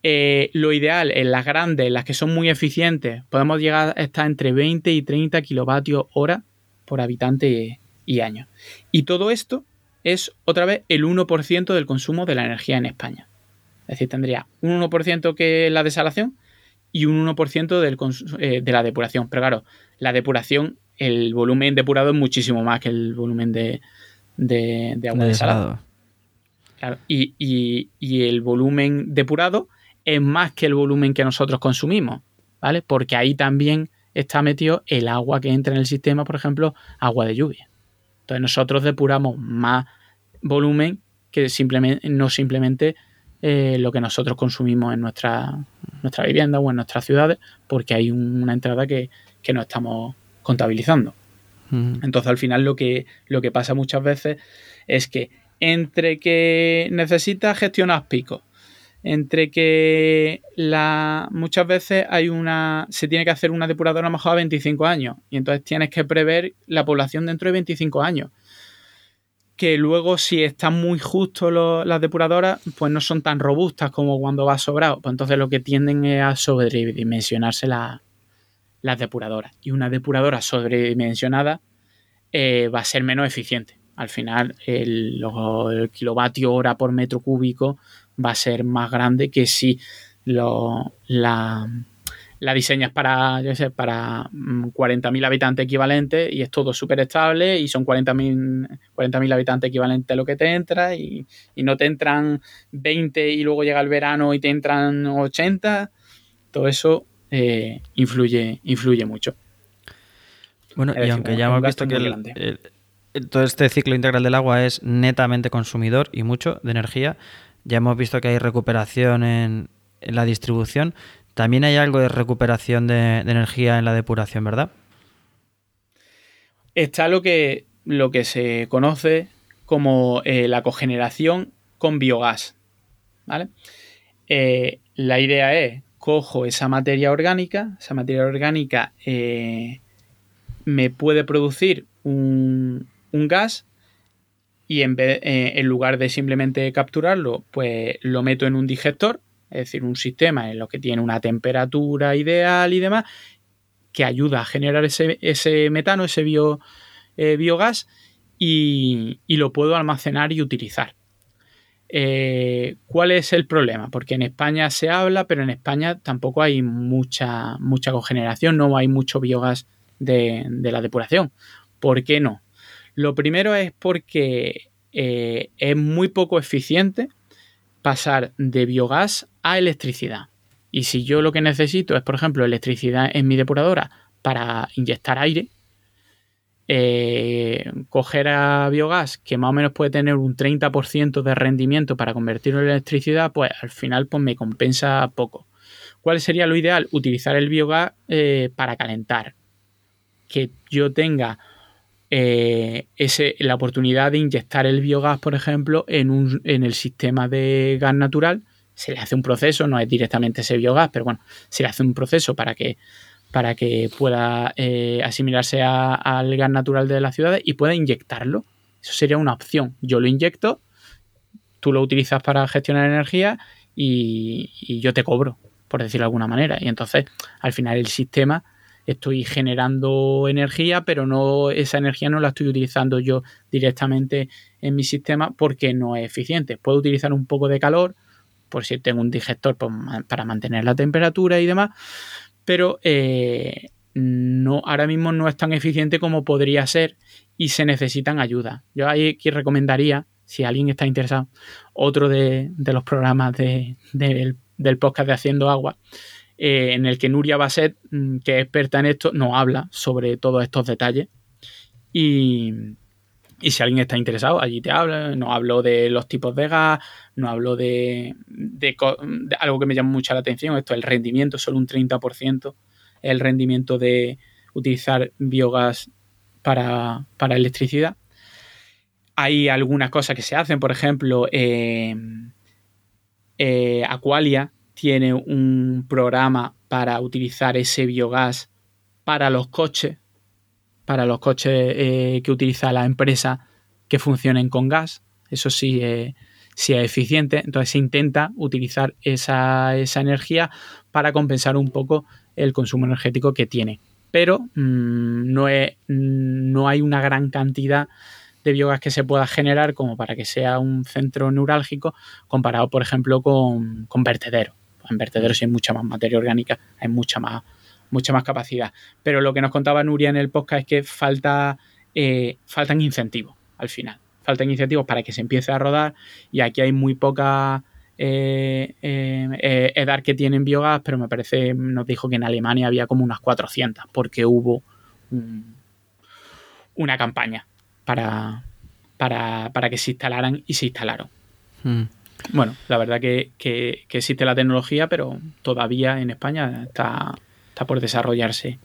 Eh, lo ideal en las grandes, en las que son muy eficientes, podemos llegar a estar entre 20 y 30 kilovatios hora por habitante y año. Y todo esto es otra vez el 1% del consumo de la energía en España. Es decir, tendría un 1% que es la desalación y un 1% del eh, de la depuración. Pero claro, la depuración, el volumen depurado es muchísimo más que el volumen de, agua desalada. y, el volumen depurado es más que el volumen que nosotros consumimos, ¿vale? Porque ahí también está metido el agua que entra en el sistema, por ejemplo, agua de lluvia. Entonces nosotros depuramos más volumen que simplemente, no simplemente eh, lo que nosotros consumimos en nuestra, nuestra vivienda o en nuestras ciudades, porque hay una entrada que, no estamos contabilizando. Mm. Entonces al final lo que, lo que pasa muchas veces es que entre que necesitas gestionar picos, entre que la, muchas veces hay una se tiene que hacer una depuradora a lo mejor a 25 años y entonces tienes que prever la población dentro de 25 años. Que luego si están muy justos lo- las depuradoras pues no son tan robustas como cuando va sobrado. Pues entonces lo que tienden es a sobredimensionarse la- las depuradoras. Y una depuradora sobredimensionada eh, va a ser menos eficiente. Al final el kilovatio hora por metro cúbico va a ser más grande que si lo, la, la diseñas para, yo sé, para mm, 40.000 habitantes equivalentes y es todo súper estable y son 40.000 40.000 habitantes equivalentes a lo que te entra y, y no te entran 20 y luego llega el verano y te entran 80. Todo eso eh, influye, influye mucho. Bueno, Es y decir, aunque un- ya hemos visto que el- el- todo este ciclo integral del agua es netamente consumidor y mucho de energía, ya hemos visto que hay recuperación en, la distribución. También hay algo de recuperación de, de energía en la depuración, ¿verdad? Está lo que, lo que se conoce como eh, la cogeneración con biogás. ¿vale? Eh, la idea es, cojo esa materia orgánica, esa materia orgánica eh, me puede producir un, un gas y en, vez, eh, en lugar de simplemente capturarlo, pues lo meto en un digestor, es decir, un sistema en lo que tiene una temperatura ideal y demás, que ayuda a generar ese, metano, ese bio, eh, biogás, y, lo puedo almacenar y utilizar. Eh, ¿Cuál es el problema? Porque en España se habla, pero en España tampoco hay mucha, mucha cogeneración, no hay mucho biogás de la depuración. ¿Por qué no? Lo primero es porque eh, es muy poco eficiente pasar de biogás a electricidad. Y si yo lo que necesito es, por ejemplo, electricidad en mi depuradora para inyectar aire, eh, coger a biogás que más o menos puede tener un 30% de rendimiento para convertirlo en electricidad, pues al final pues, me compensa poco. ¿Cuál sería lo ideal? Utilizar el biogás eh, para calentar. Que yo tenga eh, ese, la oportunidad de inyectar el biogás, por ejemplo, en, un, en el sistema de gas natural. Se le hace un proceso, no es directamente ese biogás, pero bueno, se le hace un proceso para que para que pueda eh, asimilarse al gas natural de las ciudades y pueda inyectarlo. Eso sería una opción. Yo lo inyecto, tú lo utilizas para gestionar energía y, y, yo te cobro, por decirlo de alguna manera. Y entonces, al final, el sistema estoy generando energía, pero no esa energía no la estoy utilizando yo directamente en mi sistema porque no es eficiente. Puedo utilizar un poco de calor, por si tengo un digestor para mantener la temperatura y demás, pero eh, no, ahora mismo no es tan eficiente como podría ser y se necesitan ayuda. Yo ahí aquí recomendaría, si alguien está interesado, otro de, los programas de, de, del, podcast de Haciendo Agua, eh, en el que Nuria Basset, que es experta en esto, nos habla sobre todos estos detalles. Y, y si alguien está interesado, allí te habla. No hablo de los tipos de gas, no hablo de, de, de algo que me llama mucho la atención. Esto, el rendimiento, solo un 30%. El rendimiento de utilizar biogás para, para electricidad. Hay algunas cosas que se hacen, por ejemplo, eh, eh, Aqualia tiene un programa para utilizar ese biogás para los coches, para los coches eh, que utiliza la empresa que funcionen con gas. Eso sí, eh, sí es eficiente. Entonces se intenta utilizar esa, esa, energía para compensar un poco el consumo energético que tiene. Pero mmm, no, es, no hay una gran cantidad de biogás que se pueda generar como para que sea un centro neurálgico comparado, por ejemplo, con, con vertederos. En vertederos hay mucha más materia orgánica, hay mucha más, mucha más capacidad. Pero lo que nos contaba Nuria en el podcast es que falta, eh, faltan incentivos al final. Faltan incentivos para que se empiece a rodar y aquí hay muy poca eh, eh, edad que tienen biogás, pero me parece, nos dijo que en Alemania había como unas 400 porque hubo un, una campaña para, para, para, que se instalaran y se instalaron. Hmm. Bueno, la verdad que, que, que, existe la tecnología, pero todavía en España está, está por desarrollarse.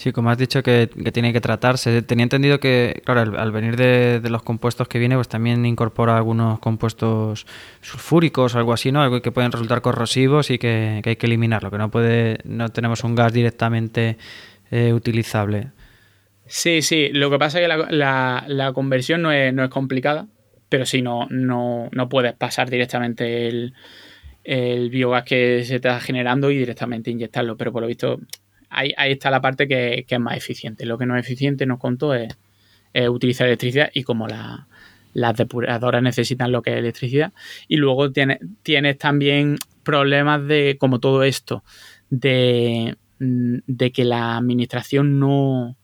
Sí, como has dicho que, tiene que tratarse. Tenía entendido que, claro, al, venir de, los compuestos que viene, pues también incorpora algunos compuestos sulfúricos o algo así, ¿no? Algo que pueden resultar corrosivos y que, hay que eliminarlo, que no puede, no tenemos un gas directamente eh, utilizable. Sí, sí. Lo que pasa es que la, conversión no es, no es, complicada, pero sí no, no, no puedes pasar directamente el, el biogás que se está generando y directamente inyectarlo. Pero por lo visto ahí, está la parte que, es más eficiente. Lo que no es eficiente, nos contó, es, utilizar electricidad y como las depuradoras necesitan lo que es electricidad. Y luego tienes, tienes también problemas de, como todo esto, de, de que la administración no,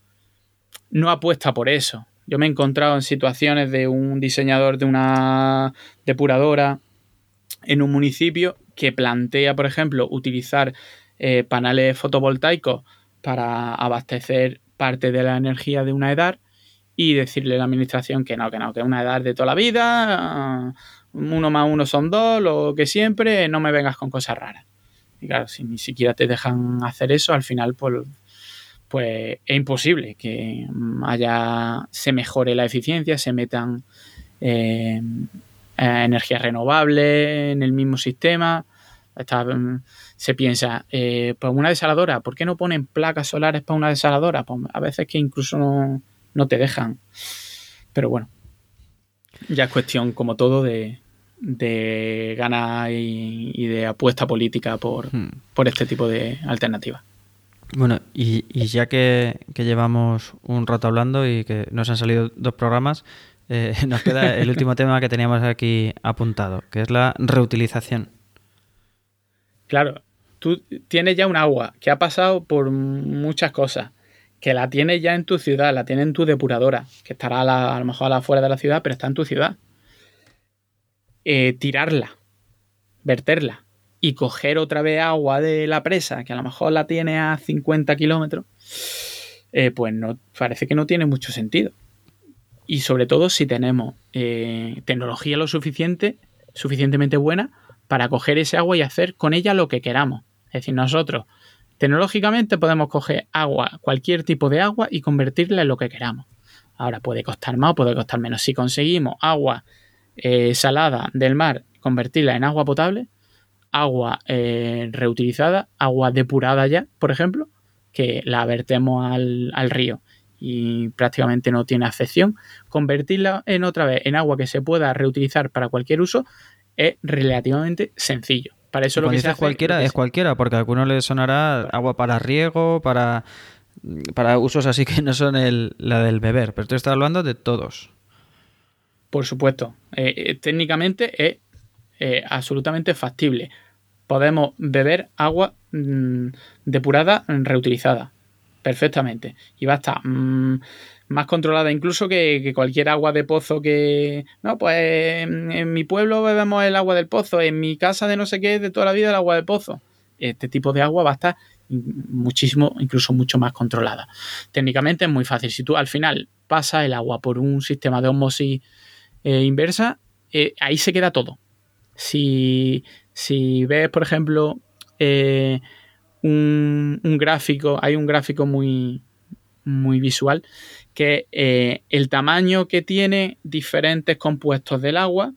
no apuesta por eso. Yo me he encontrado en situaciones de un diseñador de una depuradora en un municipio que plantea, por ejemplo, utilizar eh, paneles fotovoltaicos para abastecer parte de la energía de una edad y decirle a la administración que no, que no, que es una edad de toda la vida, uno más uno son dos, lo que siempre, no me vengas con cosas raras. Y claro, si ni siquiera te dejan hacer eso, al final pues, pues es imposible que haya, se mejore la eficiencia, se metan eh, energías renovables en el mismo sistema. Está, se piensa, eh, pues una desaladora, ¿por qué no ponen placas solares para una desaladora? Pues a veces que incluso no, te dejan. Pero bueno, ya es cuestión, como todo, de, de ganas y, de apuesta política por, hmm. por este tipo de alternativas. Bueno, y, ya que, llevamos un rato hablando y que nos han salido dos programas, eh, nos queda el último tema que teníamos aquí apuntado, que es la reutilización. Claro, tú tienes ya un agua que ha pasado por muchas cosas, que la tienes ya en tu ciudad, la tienes en tu depuradora, que estará a, lo mejor afuera de la ciudad, pero está en tu ciudad. Eh, tirarla, verterla y coger otra vez agua de la presa, que a lo mejor la tiene a 50 kilómetros, eh, pues no, parece que no tiene mucho sentido. Y sobre todo si tenemos eh, tecnología lo suficiente, suficientemente buena para coger ese agua y hacer con ella lo que queramos. Es decir, nosotros tecnológicamente podemos coger agua, cualquier tipo de agua y convertirla en lo que queramos. Ahora puede costar más o puede costar menos. Si conseguimos agua eh, salada del mar, convertirla en agua potable, agua eh, reutilizada, agua depurada ya, por ejemplo, que la vertemos al, al río y prácticamente no tiene afección, convertirla en otra vez en agua que se pueda reutilizar para cualquier uso es relativamente sencillo. Para eso lo que se hace, cualquiera es cualquiera, porque a algunos les sonará agua para riego, para, para usos así que no son el, la del beber, pero tú estás hablando de todos. Por supuesto. Eh, eh, técnicamente es eh, absolutamente factible. Podemos beber agua mm, depurada, reutilizada. Perfectamente. Y va a estar mm, más controlada incluso que, cualquier agua de pozo que... No, pues en, mi pueblo bebemos el agua del pozo, en mi casa de no sé qué, de toda la vida el agua del pozo. Este tipo de agua va a estar muchísimo, incluso mucho más controlada. Técnicamente es muy fácil. Si tú al final pasas el agua por un sistema de osmosis eh, inversa, eh, ahí se queda todo. Si, si ves, por ejemplo, eh, un, un, gráfico, hay un gráfico muy, muy visual que eh, el tamaño que tiene diferentes compuestos del agua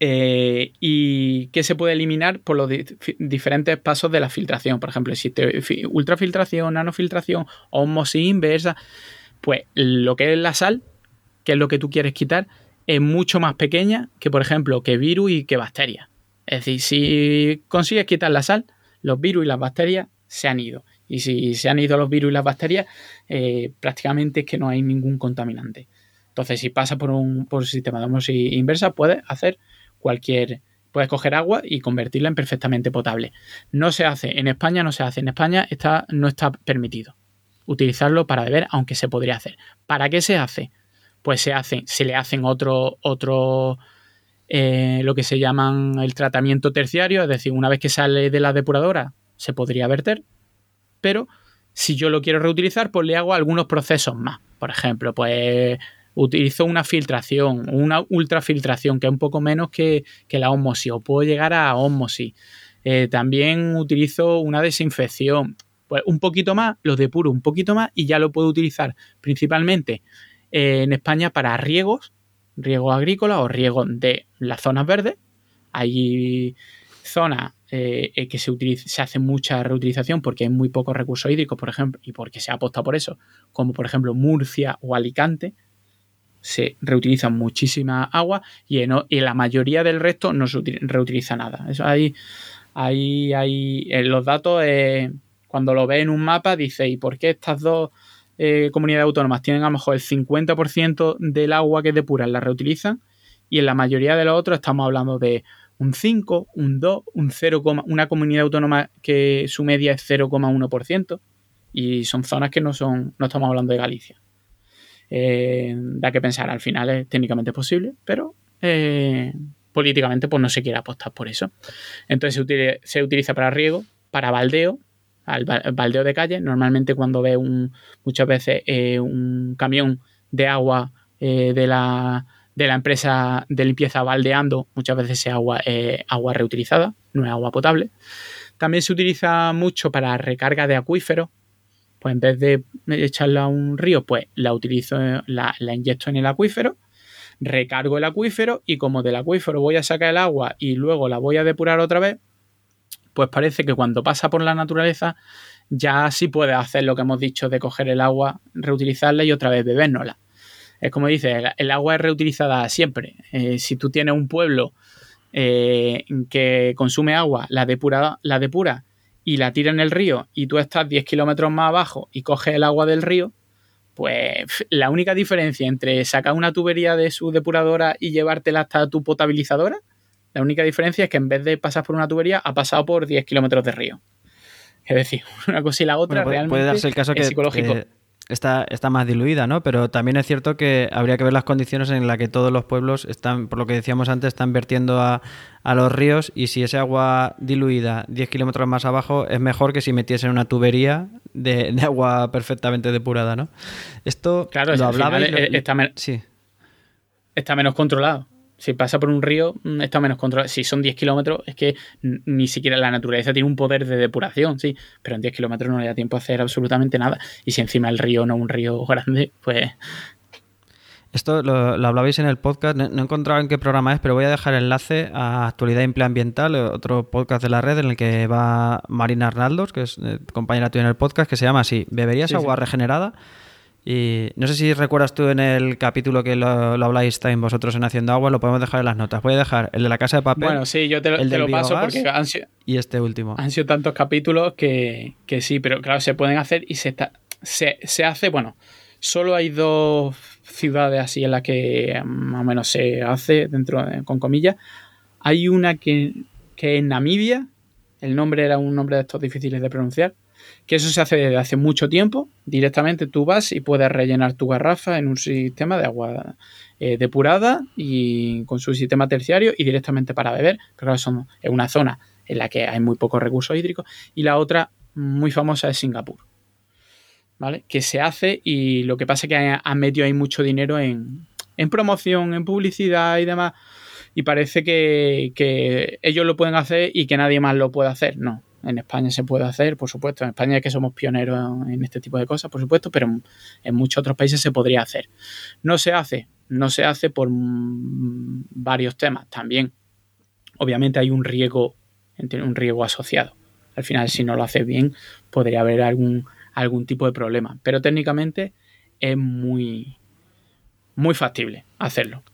eh, y que se puede eliminar por los diferentes pasos de la filtración. Por ejemplo, existe ultrafiltración, nanofiltración, osmosis inversa. Pues lo que es la sal, que es lo que tú quieres quitar, es mucho más pequeña que, por ejemplo, que virus y que bacterias. Es decir, si consigues quitar la sal, los virus y las bacterias se han ido. Y si se han ido los virus y las bacterias, eh, prácticamente es que no hay ningún contaminante. Entonces, si pasa por un, por sistema de osmosis inversa, puedes hacer cualquier. Puedes coger agua y convertirla en perfectamente potable. No se hace, en España no se hace. En España está, no está permitido utilizarlo para beber, aunque se podría hacer. ¿Para qué se hace? Pues se se le hacen otro, otro eh, lo que se llaman el tratamiento terciario, es decir, una vez que sale de la depuradora, se podría verter, pero si yo lo quiero reutilizar, pues le hago algunos procesos más. Por ejemplo, pues utilizo una filtración, una ultrafiltración, que es un poco menos que, la osmosis, o puedo llegar a osmosis. Eh, también utilizo una desinfección. pues un poquito más, lo depuro un poquito más y ya lo puedo utilizar principalmente en España para riegos, riego agrícola o riego de las zonas verdes. Hay zonas eh, eh, que se, se hace mucha reutilización porque hay muy pocos recursos hídricos, por ejemplo, y porque se ha apostado por eso, como por ejemplo Murcia o Alicante, se reutiliza muchísima agua y en, la mayoría del resto no se reutiliza nada. Eso ahí, ahí, ahí en los datos, eh, cuando lo ves en un mapa, dice, ¿y por qué estas dos comunidades autónomas tienen a lo mejor el 50% del agua que depuran la reutilizan? Y en la mayoría de los otros estamos hablando de un 5, un 2, un 0, una comunidad autónoma que su media es 0,1% y son zonas que no son, no estamos hablando de Galicia. Eh, da que pensar, al final es técnicamente posible, pero eh, políticamente pues no se quiere apostar por eso. Entonces se, utiliza, para riego, para baldeo, al baldeo de calle. Normalmente cuando ve un, muchas veces eh, un camión de agua de la de la empresa de limpieza baldeando, muchas veces es agua, eh, agua reutilizada, no es agua potable. También se utiliza mucho para recarga de acuíferos. Pues en vez de echarla a un río, pues la utilizo, la, la inyecto en el acuífero, recargo el acuífero y como del acuífero voy a sacar el agua y luego la voy a depurar otra vez, pues parece que cuando pasa por la naturaleza ya sí puede hacer lo que hemos dicho de coger el agua, reutilizarla y otra vez bebérnosla es como dice, el, agua es reutilizada siempre. Eh, si tú tienes un pueblo eh, que consume agua, la depura, la depura y la tira en el río y tú estás 10 kilómetros más abajo y coges el agua del río, pues la única diferencia entre sacar una tubería de su depuradora y llevártela hasta tu potabilizadora, la única diferencia es que en vez de pasar por una tubería, ha pasado por 10 kilómetros de río. Es decir, una cosa y la otra realmente puede darse el caso es psicológico está, está más diluida, ¿no? Pero también es cierto que habría que ver las condiciones en las que todos los pueblos están, por lo que decíamos antes, están vertiendo a, los ríos y si ese agua diluida 10 kilómetros más abajo es mejor que si metiesen una tubería de, agua perfectamente depurada, ¿no? Esto claro, lo hablaba está, sí. está menos controlado si pasa por un río, mm, está menos controlado. Si son 10 kilómetros, es que ni siquiera la naturaleza tiene un poder de depuración, sí, pero en 10 kilómetros no le da tiempo a hacer absolutamente nada. Y si encima el río no es un río grande, pues... Esto lo, hablabais en el podcast, no, he encontrado en qué programa es, pero voy a dejar enlace a Actualidad Ambiental, otro podcast de la red en el que va Marina Arnaldos, que es eh, compañera tuya en el podcast, que se llama así, ¿Beberías agua regenerada? Y no sé si recuerdas tú en el capítulo que lo, lo habláis también vosotros en Haciendo Agua, lo podemos dejar en las notas. Voy a dejar el de la casa de papel. Bueno, sí, yo te, lo paso porque han sido, y este último. Han sido tantos capítulos que, sí, pero claro, se pueden hacer y se, está, se, se hace, bueno, solo hay dos ciudades así en las que más o menos se hace, dentro con comillas. Hay una que, que es Namibia, el nombre era un nombre de estos difíciles de pronunciar, que eso se hace desde hace mucho tiempo. Directamente tú vas y puedes rellenar tu garrafa en un sistema de agua eh, depurada y con su sistema terciario y directamente para beber. Pero claro, es una zona en la que hay muy pocos recursos hídricos. Y la otra muy famosa es Singapur. ¿Vale? Que se hace y lo que pasa es que han metido ahí mucho dinero en, promoción, en publicidad y demás. Y parece que, que ellos lo pueden hacer y que nadie más lo puede hacer. No, en España se puede hacer, por supuesto. En España es que somos pioneros en este tipo de cosas, por supuesto, pero en muchos otros países se podría hacer. No se hace, no se hace por varios temas. También, obviamente, hay un riesgo, un riesgo asociado. Al final, si no lo haces bien, podría haber algún, algún tipo de problema. Pero técnicamente es muy, muy factible hacerlo.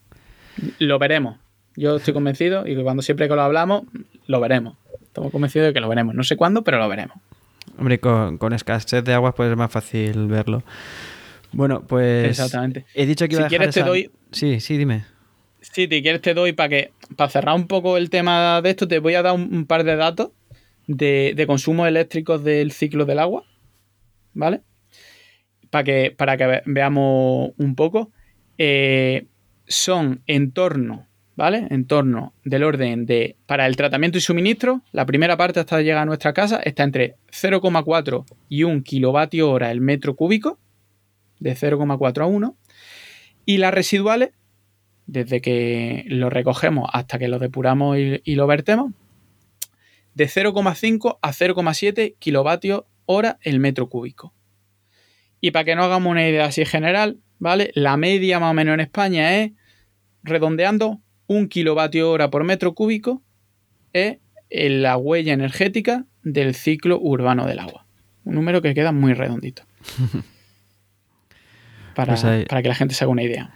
Lo veremos. Yo estoy convencido y cuando siempre que lo hablamos, lo veremos. Estamos convencidos de que lo veremos. No sé cuándo, pero lo veremos. Hombre, con, con escasez de aguas pues es más fácil verlo. Bueno, pues... Exactamente. He dicho que iba si quieres te doy... Sí, sí, dime. Sí, si quieres te doy para que... Para cerrar un poco el tema de esto, te voy a dar un, par de datos de, de consumos eléctricos del ciclo del agua. ¿Vale? Para que, para que veamos un poco. Eh, son en torno ¿vale? En torno del orden de, para el tratamiento y suministro, la primera parte hasta llegar a nuestra casa está entre 0,4 y 1 kilovatio hora el metro cúbico, de 0,4 a 1, y las residuales, desde que lo recogemos hasta que lo depuramos y, lo vertemos, de 0,5 a 0,7 kilovatios hora el metro cúbico. Y para que no hagamos una idea así general, ¿vale? La media más o menos en España es, redondeando, un kilovatio hora por metro cúbico es la huella energética del ciclo urbano del agua. Un número que queda muy redondito. Para, Pues para que la gente se haga una idea.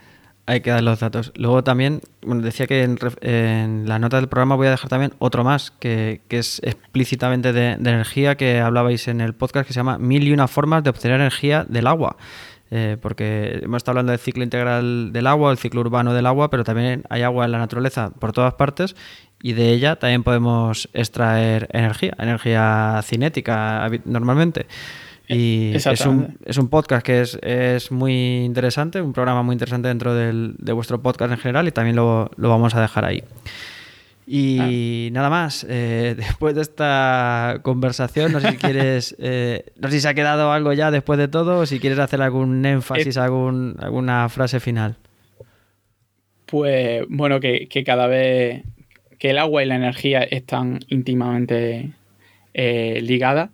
Hay que dar los datos. Luego también, bueno, decía que en la nota del programa voy a dejar también otro más, que, que es explícitamente de, de energía, que hablabais en el podcast, que se llama Mil y una formas de obtener energía del agua. Eh, porque hemos estado hablando del ciclo integral del agua, el ciclo urbano del agua, pero también hay agua en la naturaleza por todas partes y de ella también podemos extraer energía, energía cinética normalmente. Y es un, es un podcast que es, es muy interesante, un programa muy interesante dentro del- de vuestro podcast en general y también lo, lo vamos a dejar ahí. Y nada más, eh, después de esta conversación, no sé si quieres, eh, no sé si se ha quedado algo ya después de todo o si quieres hacer algún énfasis, algún, alguna frase final. Pues bueno, que, que cada vez que el agua y la energía están íntimamente eh, ligadas.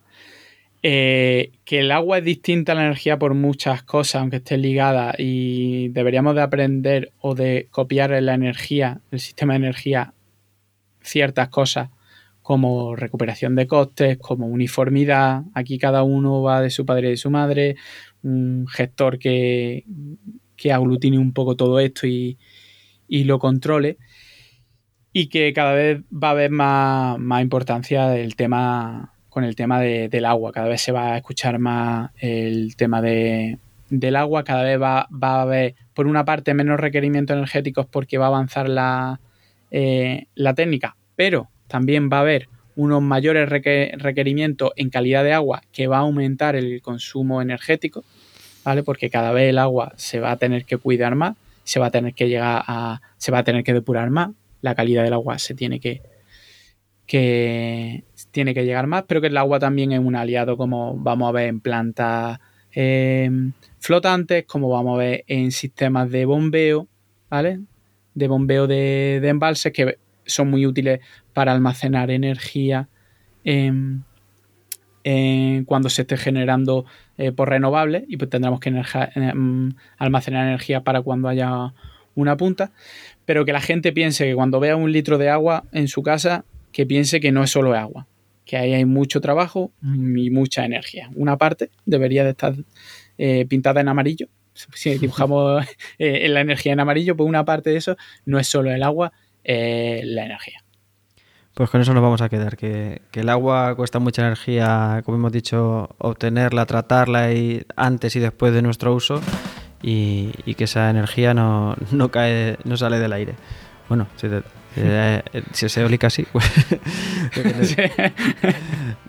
Eh, que el agua es distinta a la energía por muchas cosas, aunque esté ligada, y deberíamos de aprender o de copiar la energía, el sistema de energía, ciertas cosas como recuperación de costes, como uniformidad. Aquí cada uno va de su padre y de su madre, un gestor que, que aglutine un poco todo esto y, y lo controle. Y que cada vez va a haber más, más importancia del tema con el tema de- del agua. Cada vez se va a escuchar más el tema de, del agua. Cada vez va, va a haber, por una parte, menos requerimientos energéticos porque va a avanzar la, eh, la técnica, pero también va a haber unos mayores reque- requerimientos en calidad de agua que va a aumentar el consumo energético, ¿vale? Porque cada vez el agua se va a tener que cuidar más, se va a tener que llegar a, se va a tener que depurar más, la calidad del agua se tiene que, que tiene que llegar más, pero que el agua también es un aliado como vamos a ver en plantas eh, flotantes, como vamos a ver en sistemas de bombeo, ¿vale? De bombeo de, embalses que son muy útiles para almacenar energía en- en cuando se esté generando eh, por renovables y pues tendremos que eh, mm, almacenar energía para cuando haya una punta, pero que la gente piense que cuando vea un litro de agua en su casa, que piense que no es solo agua, que ahí hay mucho trabajo y mucha energía. Una parte debería de estar eh, pintada en amarillo. Si dibujamos eh, la energía en amarillo, pues una parte de eso no es solo el agua, eh, la energía. Pues con eso nos vamos a quedar, que, el agua cuesta mucha energía, como hemos dicho, obtenerla, tratarla y antes y después de nuestro uso y, que esa energía no, no cae, no sale del aire. Bueno, si, te- eh, si es eólica sí. pues,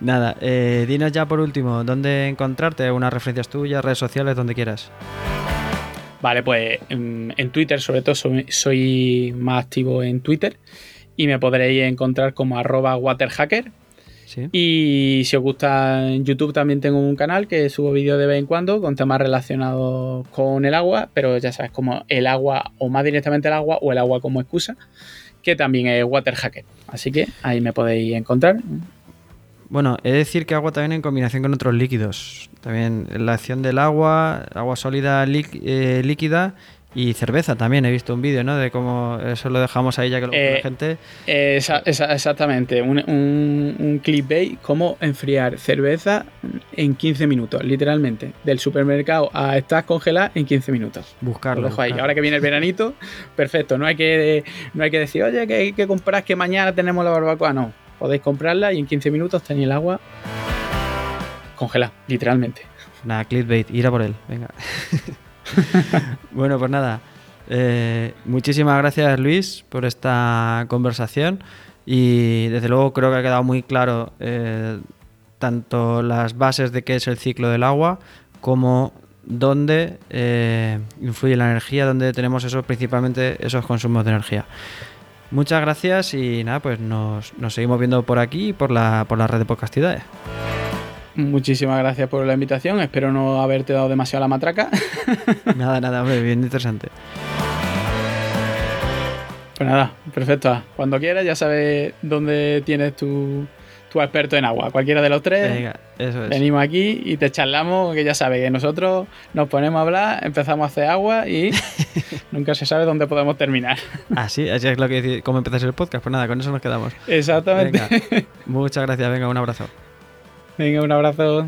Nada, eh, dinos ya por último, ¿dónde encontrarte? Unas referencias tuyas, redes sociales, donde quieras. Vale, pues en, en Twitter sobre todo soy, soy más activo en Twitter y me podréis encontrar como arroba waterhacker. ¿Sí? Y si os gusta en YouTube también tengo un canal que subo vídeos de vez en cuando con temas relacionados con el agua, pero ya sabes, como el agua o más directamente el agua o el agua como excusa, que también es waterhacker. Así que ahí me podéis encontrar. Bueno, he de decir que agua también en combinación con otros líquidos. También la acción del agua, agua sólida eh, líquida y cerveza también. He visto un vídeo, ¿no? De cómo eso lo dejamos ahí ya que lo Eh, la gente. Eh, esa- esa- exactamente, un, un, un clickbait, cómo enfriar cerveza en 15 minutos, literalmente. Del supermercado a estar congelada en 15 minutos. Buscarlo. Lo dejo ahí. Ahora que viene el veranito, perfecto. No hay que, no hay que decir, oye, que hay que comprar que mañana tenemos la barbacoa. No, podéis comprarla y en 15 minutos tenéis el agua congelada, literalmente. Nada, clickbait, ir a por él. Venga. bueno, pues nada. Eh, muchísimas gracias, Luis, por esta conversación. Y desde luego creo que ha quedado muy claro eh, tanto las bases de qué es el ciclo del agua como dónde eh, influye la energía, dónde tenemos esos, principalmente esos consumos de energía. Muchas gracias y nada, pues nos, nos seguimos viendo por aquí y por la, por la red de podcastidades. Muchísimas gracias por la invitación. Espero no haberte dado demasiado la matraca. nada, nada, hombre, bien interesante. Pues nada, perfecto. Cuando quieras ya sabes dónde tienes tu, tú experto en agua, cualquiera de los tres. Venga, eso es. Venimos aquí y te charlamos, que ya sabes que nosotros nos ponemos a hablar, empezamos a hacer agua y nunca se sabe dónde podemos terminar. Así, así es lo que cómo empieza el podcast. Pues nada, con eso nos quedamos. Exactamente. Venga, muchas gracias. Venga, un abrazo. Venga, un abrazo.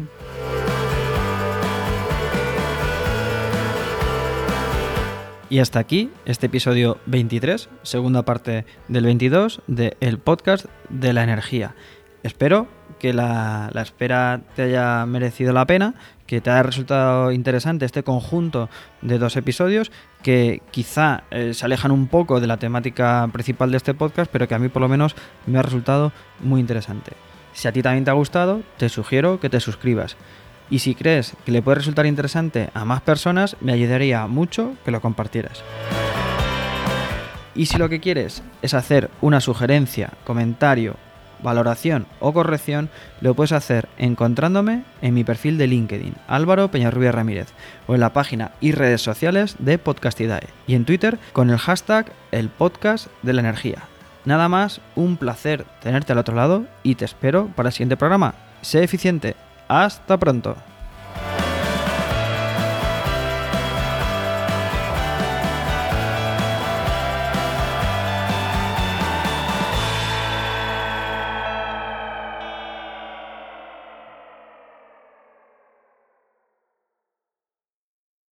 Y hasta aquí este episodio 23, segunda parte del 22 del podcast de la energía. Espero que la, la espera te haya merecido la pena, que te haya resultado interesante este conjunto de dos episodios que quizá eh, se alejan un poco de la temática principal de este podcast, pero que a mí por lo menos me ha resultado muy interesante. Si a ti también te ha gustado, te sugiero que te suscribas. Y si crees que le puede resultar interesante a más personas, me ayudaría mucho que lo compartieras. Y si lo que quieres es hacer una sugerencia, comentario, valoración o corrección, lo puedes hacer encontrándome en mi perfil de LinkedIn, Álvaro Peñarrubia Ramírez, o en la página y redes sociales de Podcastidae, y en Twitter con el hashtag el podcast de la energía. Nada más, un placer tenerte al otro lado y te espero para el siguiente programa. Sé eficiente. Hasta pronto.